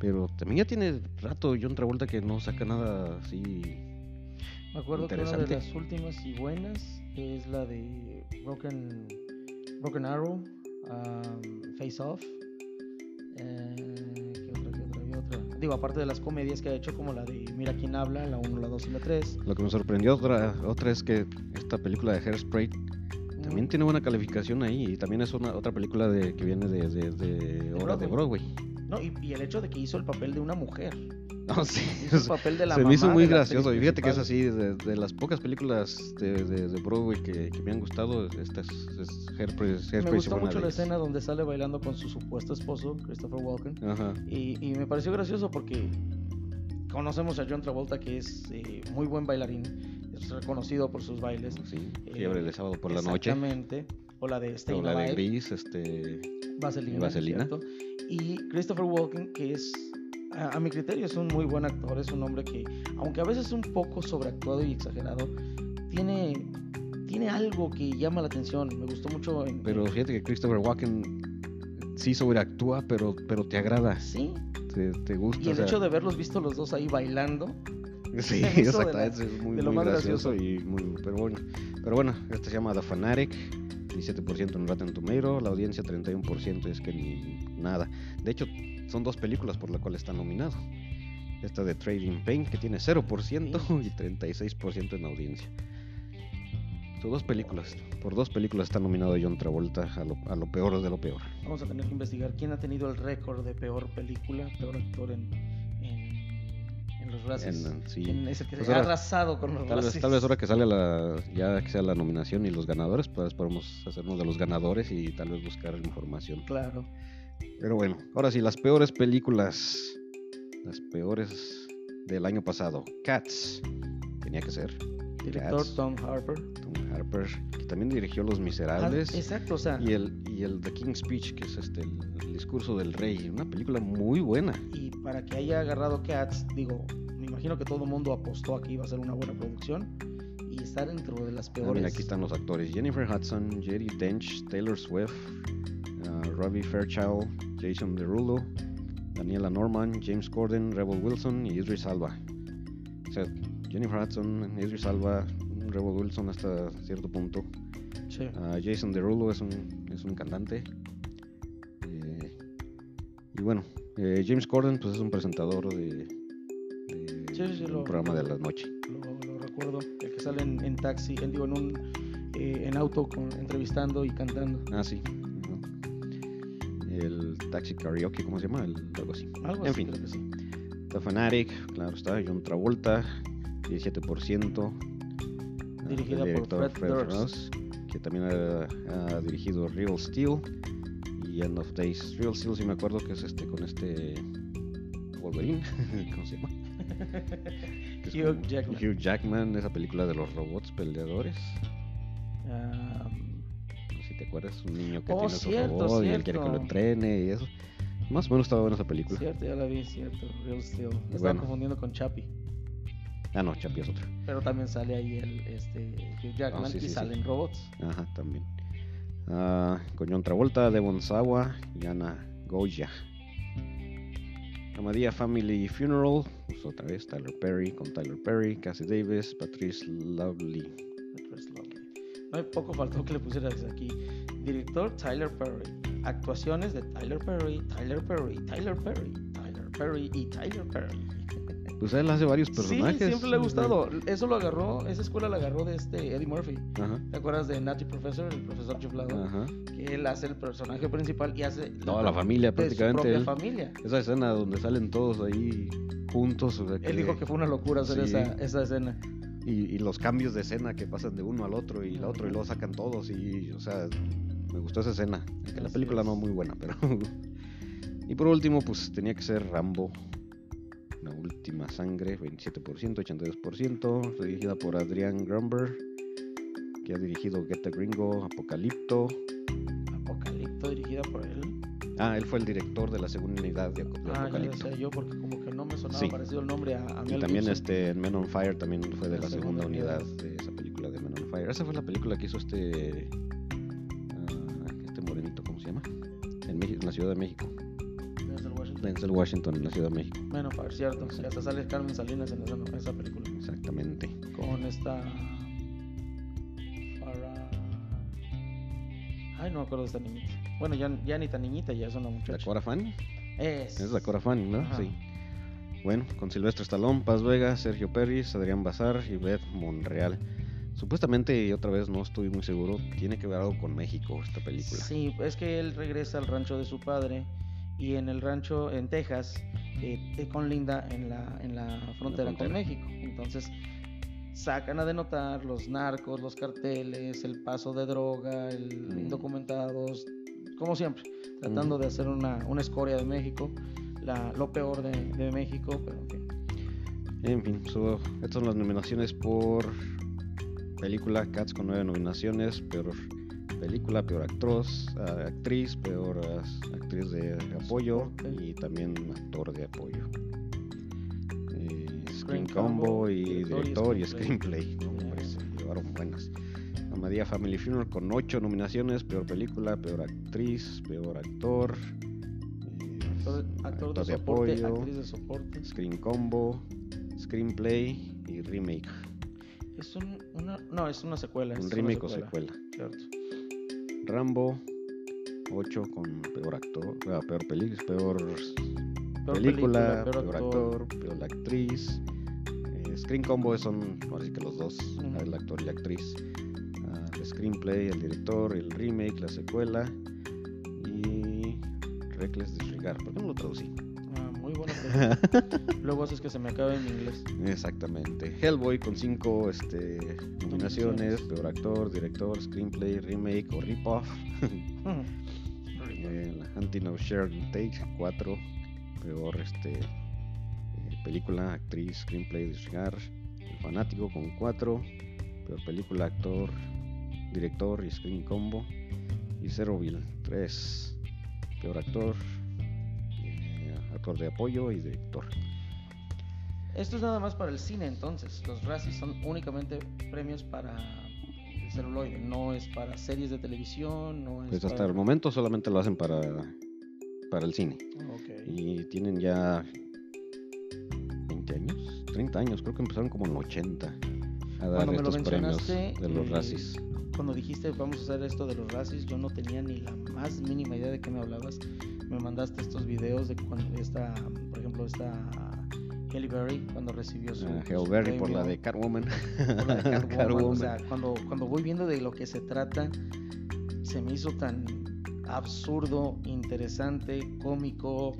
Pero también ya tiene rato John Travolta que no saca nada así. Me acuerdo que una de las últimas y buenas es la de Broken, Broken Arrow, um, Face Off. Eh, ¿Qué otra, qué otra, qué otra? Digo, aparte de las comedias que ha hecho, como la de Mira quién habla, la 1, la 2 y la 3. Lo que me sorprendió otra, otra es que esta película de Hairspray también tiene buena calificación ahí. Y también es una otra película de, que viene de, de, de obras de Broadway. No, y, y el hecho de que hizo el papel de una mujer. No, sí, Hizo el papel de la se me hizo mamá muy gracioso. Y fíjate que es así, de, las pocas películas de, Broadway que, que me han gustado, esta es, es Hairspray. Me Hairspray gustó mucho la escena donde sale bailando con su supuesto esposo, Christopher Walken. Ajá. Y, y me pareció gracioso porque conocemos a John Travolta, que es eh, muy buen bailarín, es reconocido por sus bailes. Sí, Eh, fiebre de sábado por la noche. Exactamente. O la de Stay O la de Gris, este. Vaselina. Vaselina. ¿cierto? Y Christopher Walken, que es, a, a mi criterio, es un muy buen actor, es un hombre que, aunque a veces un poco sobreactuado y exagerado, tiene, tiene algo que llama la atención. Me gustó mucho en... Pero fíjate que Christopher Walken sí sobreactúa, pero, pero te agrada, Sí, te, te gusta. y el o sea, hecho de verlos visto los dos ahí bailando, *laughs* Sí, *laughs* la- exactamente, es muy, de lo muy más gracioso, gracioso. y muy, pero bueno, pero bueno, este se llama The Fanatic, 17% en Rotten Tomatoes, la audiencia 31% es que ni nada. De hecho, son dos películas por las cuales está nominado. Esta de Trading Pain que tiene 0% y 36% en audiencia. Son dos películas. Por dos películas está nominado John Travolta a lo, a lo peor de lo peor. vamos a tener que investigar quién ha tenido el récord de peor película, peor actor en los. En- sí. ¿Quién es el que Pues ha ahora- arrasado con los Tal vez, tal vez ahora que salga la, ya que sea la nominación y los ganadores, pues podemos hacernos de los ganadores y tal vez buscar información. Claro. Pero bueno, ahora sí, las peores películas, las peores del año pasado. Cats, tenía que ser. Director. Tom Harper. Tom Harper, que también dirigió Los Ah, Miserables. exacto, o sea, y el, y el The King's Speech, que es este el, el discurso del rey. Una película muy buena. y para que haya agarrado Cats, digo, me imagino que todo el mundo apostó a que iba a ser una buena producción y estar dentro de las Ah, peores. mira, aquí están los actores: Jennifer Hudson, Jerry Dench, Taylor Swift, ah, Robbie Fairchild, Jason Derulo, Daniela Norman, James Corden, Rebel Wilson y Idris Alba. O sea, Jennifer Hudson, Idris Alba, Rebel Wilson hasta cierto punto. Sí. Ah, Jason Derulo es un, es un cantante. Eh, y bueno, eh, James Corden pues es un presentador de, de Sí, sí, sí, un lo- programa de la noche. Lo, lo recuerdo, el que sale en, en taxi, en, digo, en un eh, en auto con- entrevistando y cantando. Ah, sí. El Taxi Karaoke, ¿cómo se llama? El- algo así. Algo en así, fin. creo que sí. The Fanatic, claro está. John Travolta, 17%. ah, Dirigida por director Fred Durst. que también ha, ha dirigido Real Steel y End of Days. Real Steel, sí me acuerdo que es este con este Wolverine, *laughs* ¿cómo se llama? *laughs* Hugh Jackman. Hugh Jackman, esa película de los robots peleadores. No sé si te acuerdas, un niño que Oh, tiene su cierto, robot y él quiere que lo entrene y eso. Más o menos estaba buena esa película. cierto, ya la vi, cierto. Real Steel. Me estaba confundiendo con Chappie. Ah, no, Chapi es otra. Pero también sale ahí el este Hugh Jackman Ah, sí, y sí, sí. salen robots. Ajá, también. Ah, con John Travolta, Devon Sawa y Ana Goya. Amadía Family Funeral, pues otra vez Tyler Perry con Tyler Perry, Cassie Davis, Patrice Lovely. Was lovely. No hay poco faltó que le pusieras aquí. Director Tyler Perry. Actuaciones de Tyler Perry, Tyler Perry, Tyler Perry, Tyler Perry y Tyler Perry. Pues él hace varios Sí, personajes. siempre le ha gustado. Eso lo agarró, esa escuela la agarró de este Eddie Murphy. Ajá, ¿Te acuerdas de Natty Professor, el profesor chiflado? ajá. Que él hace el personaje principal y hace Toda la familia, de su prácticamente. propia él. familia. Esa escena donde salen todos ahí juntos. o sea, Él dijo que fue una locura hacer Sí. esa, esa escena. y, y los cambios de escena que pasan de uno al otro y la otro y luego sacan todos y o sea me gustó esa escena que la película no es. muy buena pero *laughs* y por último pues tenía que ser Rambo la última sangre 27% 82% dirigida por Adrian Grumber que ha dirigido Get the Gringo Apocalipto Apocalipto dirigida por él. ah él fue el director de la segunda unidad de, Ah, Apocalipto decía yo porque como que no me sonaba Sí. parecido el nombre a, a y Mel también Gibson. este en Men on Fire también fue de La la, segunda, segunda unidad unidad. de esa película de Men on Fire. Esa fue la película que hizo este ah, este morenito, ¿cómo se llama? En, México, en la Ciudad de México. Denzel Washington. En la Ciudad de México. Bueno, para cierto, que hasta sale Carmen Salinas en esa, esa película. Exactamente. Con esta. Farah- Ay, no me acuerdo de esta niñita. Bueno, ya, ya ni tan niñita, ya es una muchacha. Dakota Fanning. Es. Es Dakota Fanning, ¿no? Ajá. Sí. Bueno, con Silvestre Stallone, Paz Vega, Sergio Peris, Adrián Bazar y Beth Monreal. Supuestamente, y otra vez no estoy muy seguro, tiene que ver algo con México esta película. Sí, es que él regresa al rancho de su padre y en el rancho en Texas eh, con Linda en la, en la frontera con frontera. México. Entonces sacan a denotar los narcos, los carteles, el paso de droga, el Mm. indocumentados, como siempre, tratando Ujú. de hacer una, una escoria de México, la, lo peor de, de México, pero en fin. En fin, so, estas son las nominaciones por película. Cats con nueve nominaciones. Peor película, peor actros, ah, actriz, peor ah, actriz de apoyo y también actor de apoyo. Eh, Screen Combo y director y screenplay. screenplay. ¿no? Ya. Hombre, se llevaron buenas. Amadía Family Funeral con ocho nominaciones. Peor película, peor actriz, peor actor. eh, Actor, actor de soporte, actriz de soporte. Screen Combo, Screenplay y Remake. Es un, una, no, es una secuela. Un remake o secuela. Cierto. Rambo, 8 con peor actor, ah, peor peli, peor, Peor película, peor peor, actor. peor actriz. Eh, Screen Combo son, ahora sí que los dos, Ujú. el actor y la actriz. Ah, el screenplay, el director, el remake, la secuela. Y Reckless Disregard. ¿Por qué no lo traducí? Luego haces que se me acabe en inglés. Exactamente. Hellboy con cinco este, nominaciones, peor actor, director, screenplay, remake o rip-off. El Hunting of Sharon Tate, 4. Peor este, eh, película, actriz, screenplay, disregard. El Fanático con 4. Peor película, actor, director y screen combo. Y Zeroville 3. Peor actor, actor de apoyo y director. Esto es nada más para el cine entonces. Los Razzies son únicamente premios para el celuloide. No es para series de televisión. No es Pues hasta para- el momento solamente lo hacen para, para el cine. Y tienen ya 20 años, 30 años, creo que empezaron como en 80 a dar Cuando estos premios de los eh, Razzies. Cuando dijiste vamos a hacer esto de los Razzies, yo no tenía ni la más mínima idea de qué me hablabas. Me mandaste estos videos de cuando esta, por ejemplo, esta Halle Berry cuando recibió su, su Halle Berry por la de Catwoman. por la de *laughs* Catwoman. O sea, cuando, cuando voy viendo de lo que se trata, se me hizo tan absurdo, interesante, cómico,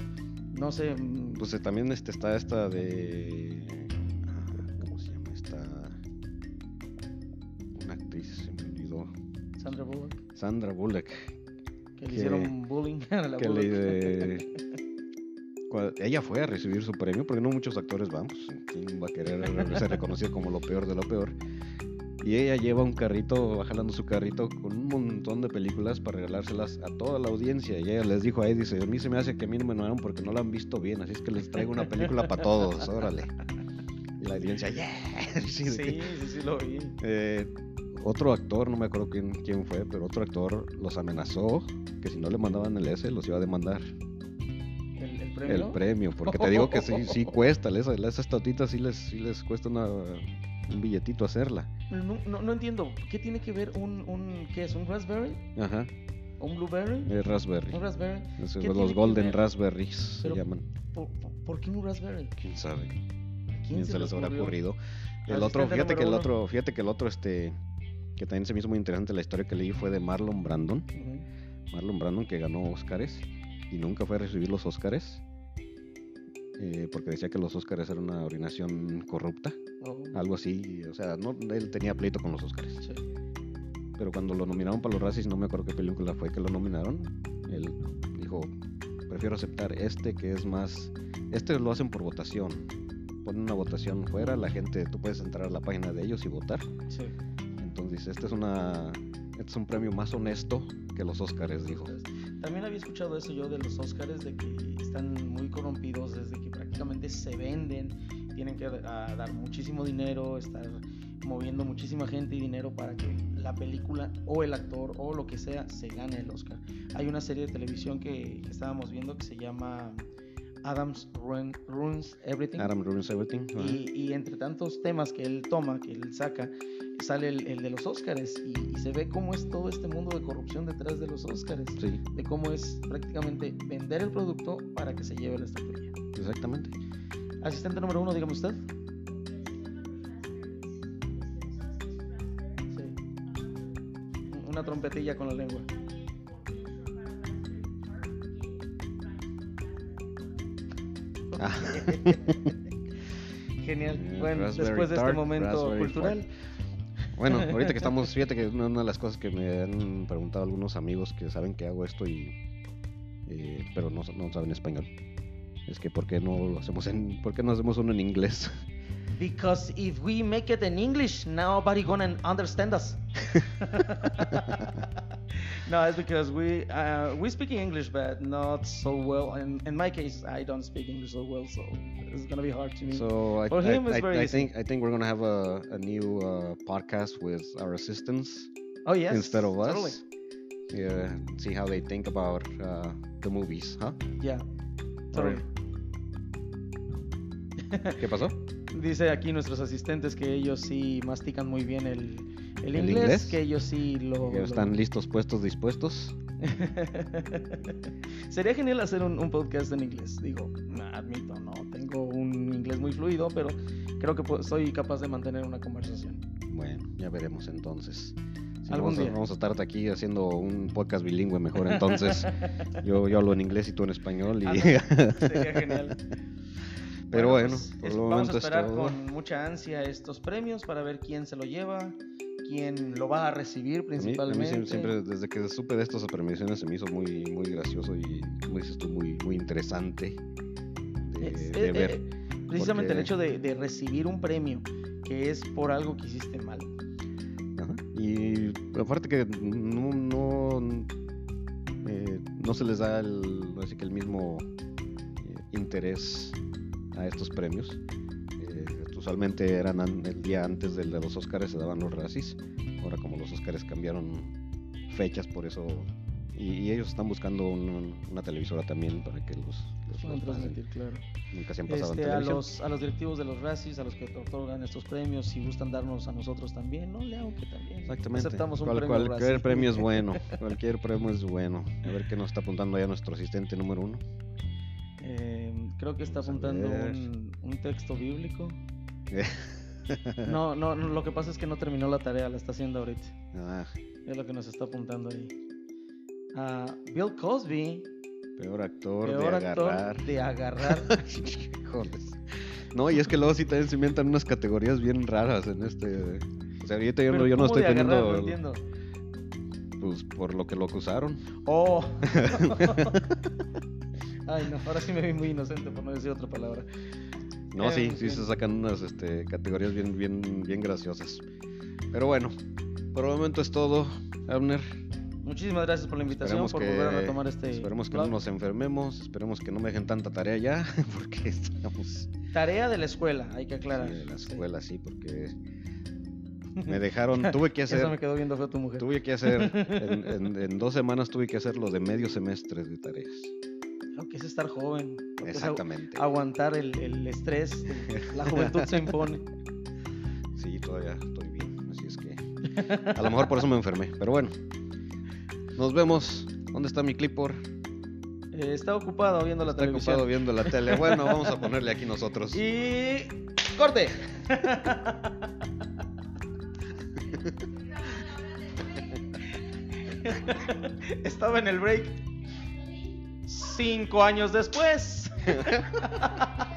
no sé. mm, Pues eh, también este, está esta de... ¿Cómo se llama? Esta... Una actriz, se me olvidó. Sandra Bullock, Sandra Bullock. Que le hicieron bullying *laughs* a la que le- *laughs* ella fue a recibir su premio, porque no muchos actores vamos. ¿Quién va a querer ser reconocido como lo peor de lo peor? Y ella lleva un carrito, va jalando su carrito con un montón de películas para regalárselas a toda la audiencia. Y ella les dijo ahí, dice, a mí se me hace que a mí no me nominaron porque no la han visto bien, así es que les traigo una película para todos, órale. Y la audiencia, yeah. *laughs* Sí, sí, sí, lo vi. eh, otro actor, no me acuerdo quién, quién fue, pero otro actor los amenazó que si no le mandaban el S los iba a demandar ¿El, el premio? el premio, porque te digo que sí, sí *laughs* cuesta, esa, esa estatuita sí les, sí les cuesta una- un billetito hacerla. No, no, no entiendo. ¿Qué tiene que ver un, un ¿qué es? ¿Un raspberry? Ajá, ¿O un blueberry? es raspberry. ¿Un raspberry? Esos ¿Qué son tiene los golden raspberries se Pero- llaman. ¿Por, por, qué un raspberry? ¿Quién sabe? ¿A ¿Quién se le les habrá ocurrido? El Asistente otro, fíjate que el otro, fíjate que el otro, este, que también se me hizo muy interesante la historia que leí fue de Marlon Brandon. Ujú. Marlon Brandon que ganó Óscares y nunca fue a recibir los Óscares eh, porque decía que los Óscares eran una orinación corrupta, Oh, algo así, o sea, no, él tenía pleito con los Óscares. sí. Pero cuando lo nominaron para los Razzies, no me acuerdo qué película fue que lo nominaron, él dijo, prefiero aceptar este que es más, este lo hacen por votación, ponen una votación fuera, la gente, tú puedes entrar a la página de ellos y votar, sí. entonces este es una, es un premio más honesto que los Óscares, dijo. También había escuchado eso yo de los Oscars, de que están muy corrompidos desde que prácticamente se venden, tienen que ah, dar muchísimo dinero, estar moviendo muchísima gente y dinero para que la película o el actor o lo que sea se gane el Oscar. Hay una serie de televisión que, que estábamos viendo que se llama Adams Run- Runs Everything. Adam Ruins Everything. Y, y entre tantos temas que él toma, que él saca, sale el, el de los Óscares y, y se ve cómo es todo este mundo de corrupción detrás de los Óscares, Sí, de cómo es prácticamente vender el producto para que se lleve la estatuilla. exactamente. Asistente número uno, dígame usted. Sí. Una trompetilla con la lengua. Ah. *laughs* Genial. *laughs* Bueno, Raspberry después de este Tart, momento Raspberry cultural. Bueno, *laughs* ahorita que estamos, fíjate que una una de las cosas que me han preguntado algunos amigos que saben que hago esto y eh, pero no, no saben español. Es que por qué no lo hacemos en, por qué no hacemos uno en inglés. *laughs* Because if we make it in English, nobody gonna understand us. *laughs* no, it's because we uh, we speak English, but not so well. And in my case, I don't speak English so well, so it's gonna be hard to me. So I, For I, him, it's I- very I easy. think I think we're gonna have a, a new uh, podcast with our assistants oh yes, instead of us. totally. Yeah, see how they think about uh, the movies, huh? Yeah, totally. ¿Qué pasó? *laughs* Dice aquí nuestros asistentes que ellos sí mastican muy bien el, el, ¿El inglés, inglés? que ellos sí lo... ¿Ya lo- están listos, puestos, dispuestos? *laughs* Sería genial hacer un, un podcast en inglés. Digo, admito, no tengo un inglés muy fluido, pero creo que pu- soy capaz de mantener una conversación. Bueno, ya veremos entonces. Algún vamos, a, día. vamos a estar aquí haciendo un podcast bilingüe mejor entonces. *laughs* yo, yo hablo en inglés y tú en español. Y... *laughs* Sería genial. Pero bueno, pues, por es- el vamos a es esperar todo. con mucha ansia estos premios para ver quién se lo lleva, quién lo va a recibir A mí, a mí principalmente. siempre, desde que supe de estas premiaciones se me hizo muy, muy gracioso y, como dices tú, muy, muy interesante de, Es- de eh, ver. eh, precisamente el porque- hecho de, de recibir un premio que es por algo que hiciste mal. Y aparte que no, no, eh, no se les da el, así que el mismo eh, interés a estos premios. Eh, usualmente eran an- el día antes del de los Oscars se daban los Razzies. Ahora como los Oscars cambiaron fechas, por eso... Y, y ellos están buscando un- una televisora también para que los, transmitir, claro. Nunca se han pasado Este, en a, los, a los directivos de los Razzies, a los que otorgan estos premios, si gustan darnos a nosotros también, no le hago que también. Exactamente. Aceptamos un Cual- premio cualquier premio es bueno. Cualquier premio es bueno. A ver qué nos está apuntando ya nuestro asistente número uno. Eh, creo que está apuntando un, un texto bíblico. *laughs* No, no, no, lo que pasa es que no terminó la tarea, la está haciendo ahorita. Ah, Es lo que nos está apuntando ahí. Ah, Bill Cosby, peor actor peor de actor agarrar. de agarrar. *laughs* Híjoles. No, y es que luego sí también se inventan unas categorías bien raras en este. O sea, ahorita yo, no- yo no ¿cómo estoy de agarrar? No teniendo. entiendo. pues por lo que lo acusaron. Oh. *laughs* Ay, no, ahora sí me vi muy inocente por no decir otra palabra. No, sí, En sí se fin. sacan unas este, categorías bien, bien, bien graciosas. Pero bueno, por el momento es todo, Abner. Muchísimas gracias por la invitación, Esperemos por que, volver a retomar este. esperemos que blog. no nos enfermemos, esperemos que no me dejen tanta tarea ya, *laughs* porque estamos Tarea de la escuela, hay que aclarar. sí, en la Sí. escuela, sí, porque *laughs* me dejaron, tuve que Eso hacer, me quedó viendo feo tu mujer. tuve que hacer, *laughs* en, en- en dos semanas tuve que hacer lo de medio semestre de tareas. Lo que es estar joven. lo que es agu- Exactamente. aguantar el, el estrés. La juventud se impone. *laughs* Sí, todavía estoy bien, así es que a lo mejor por eso me enfermé, pero bueno. Nos vemos. ¿Dónde está mi clipboard? Eh, está ocupado viendo la Está televisión. ocupado viendo la tele. Bueno, vamos a *laughs* ponerle aquí nosotros. Y. ¡Corte! *laughs* Estaba en el break. Cinco años después. *laughs*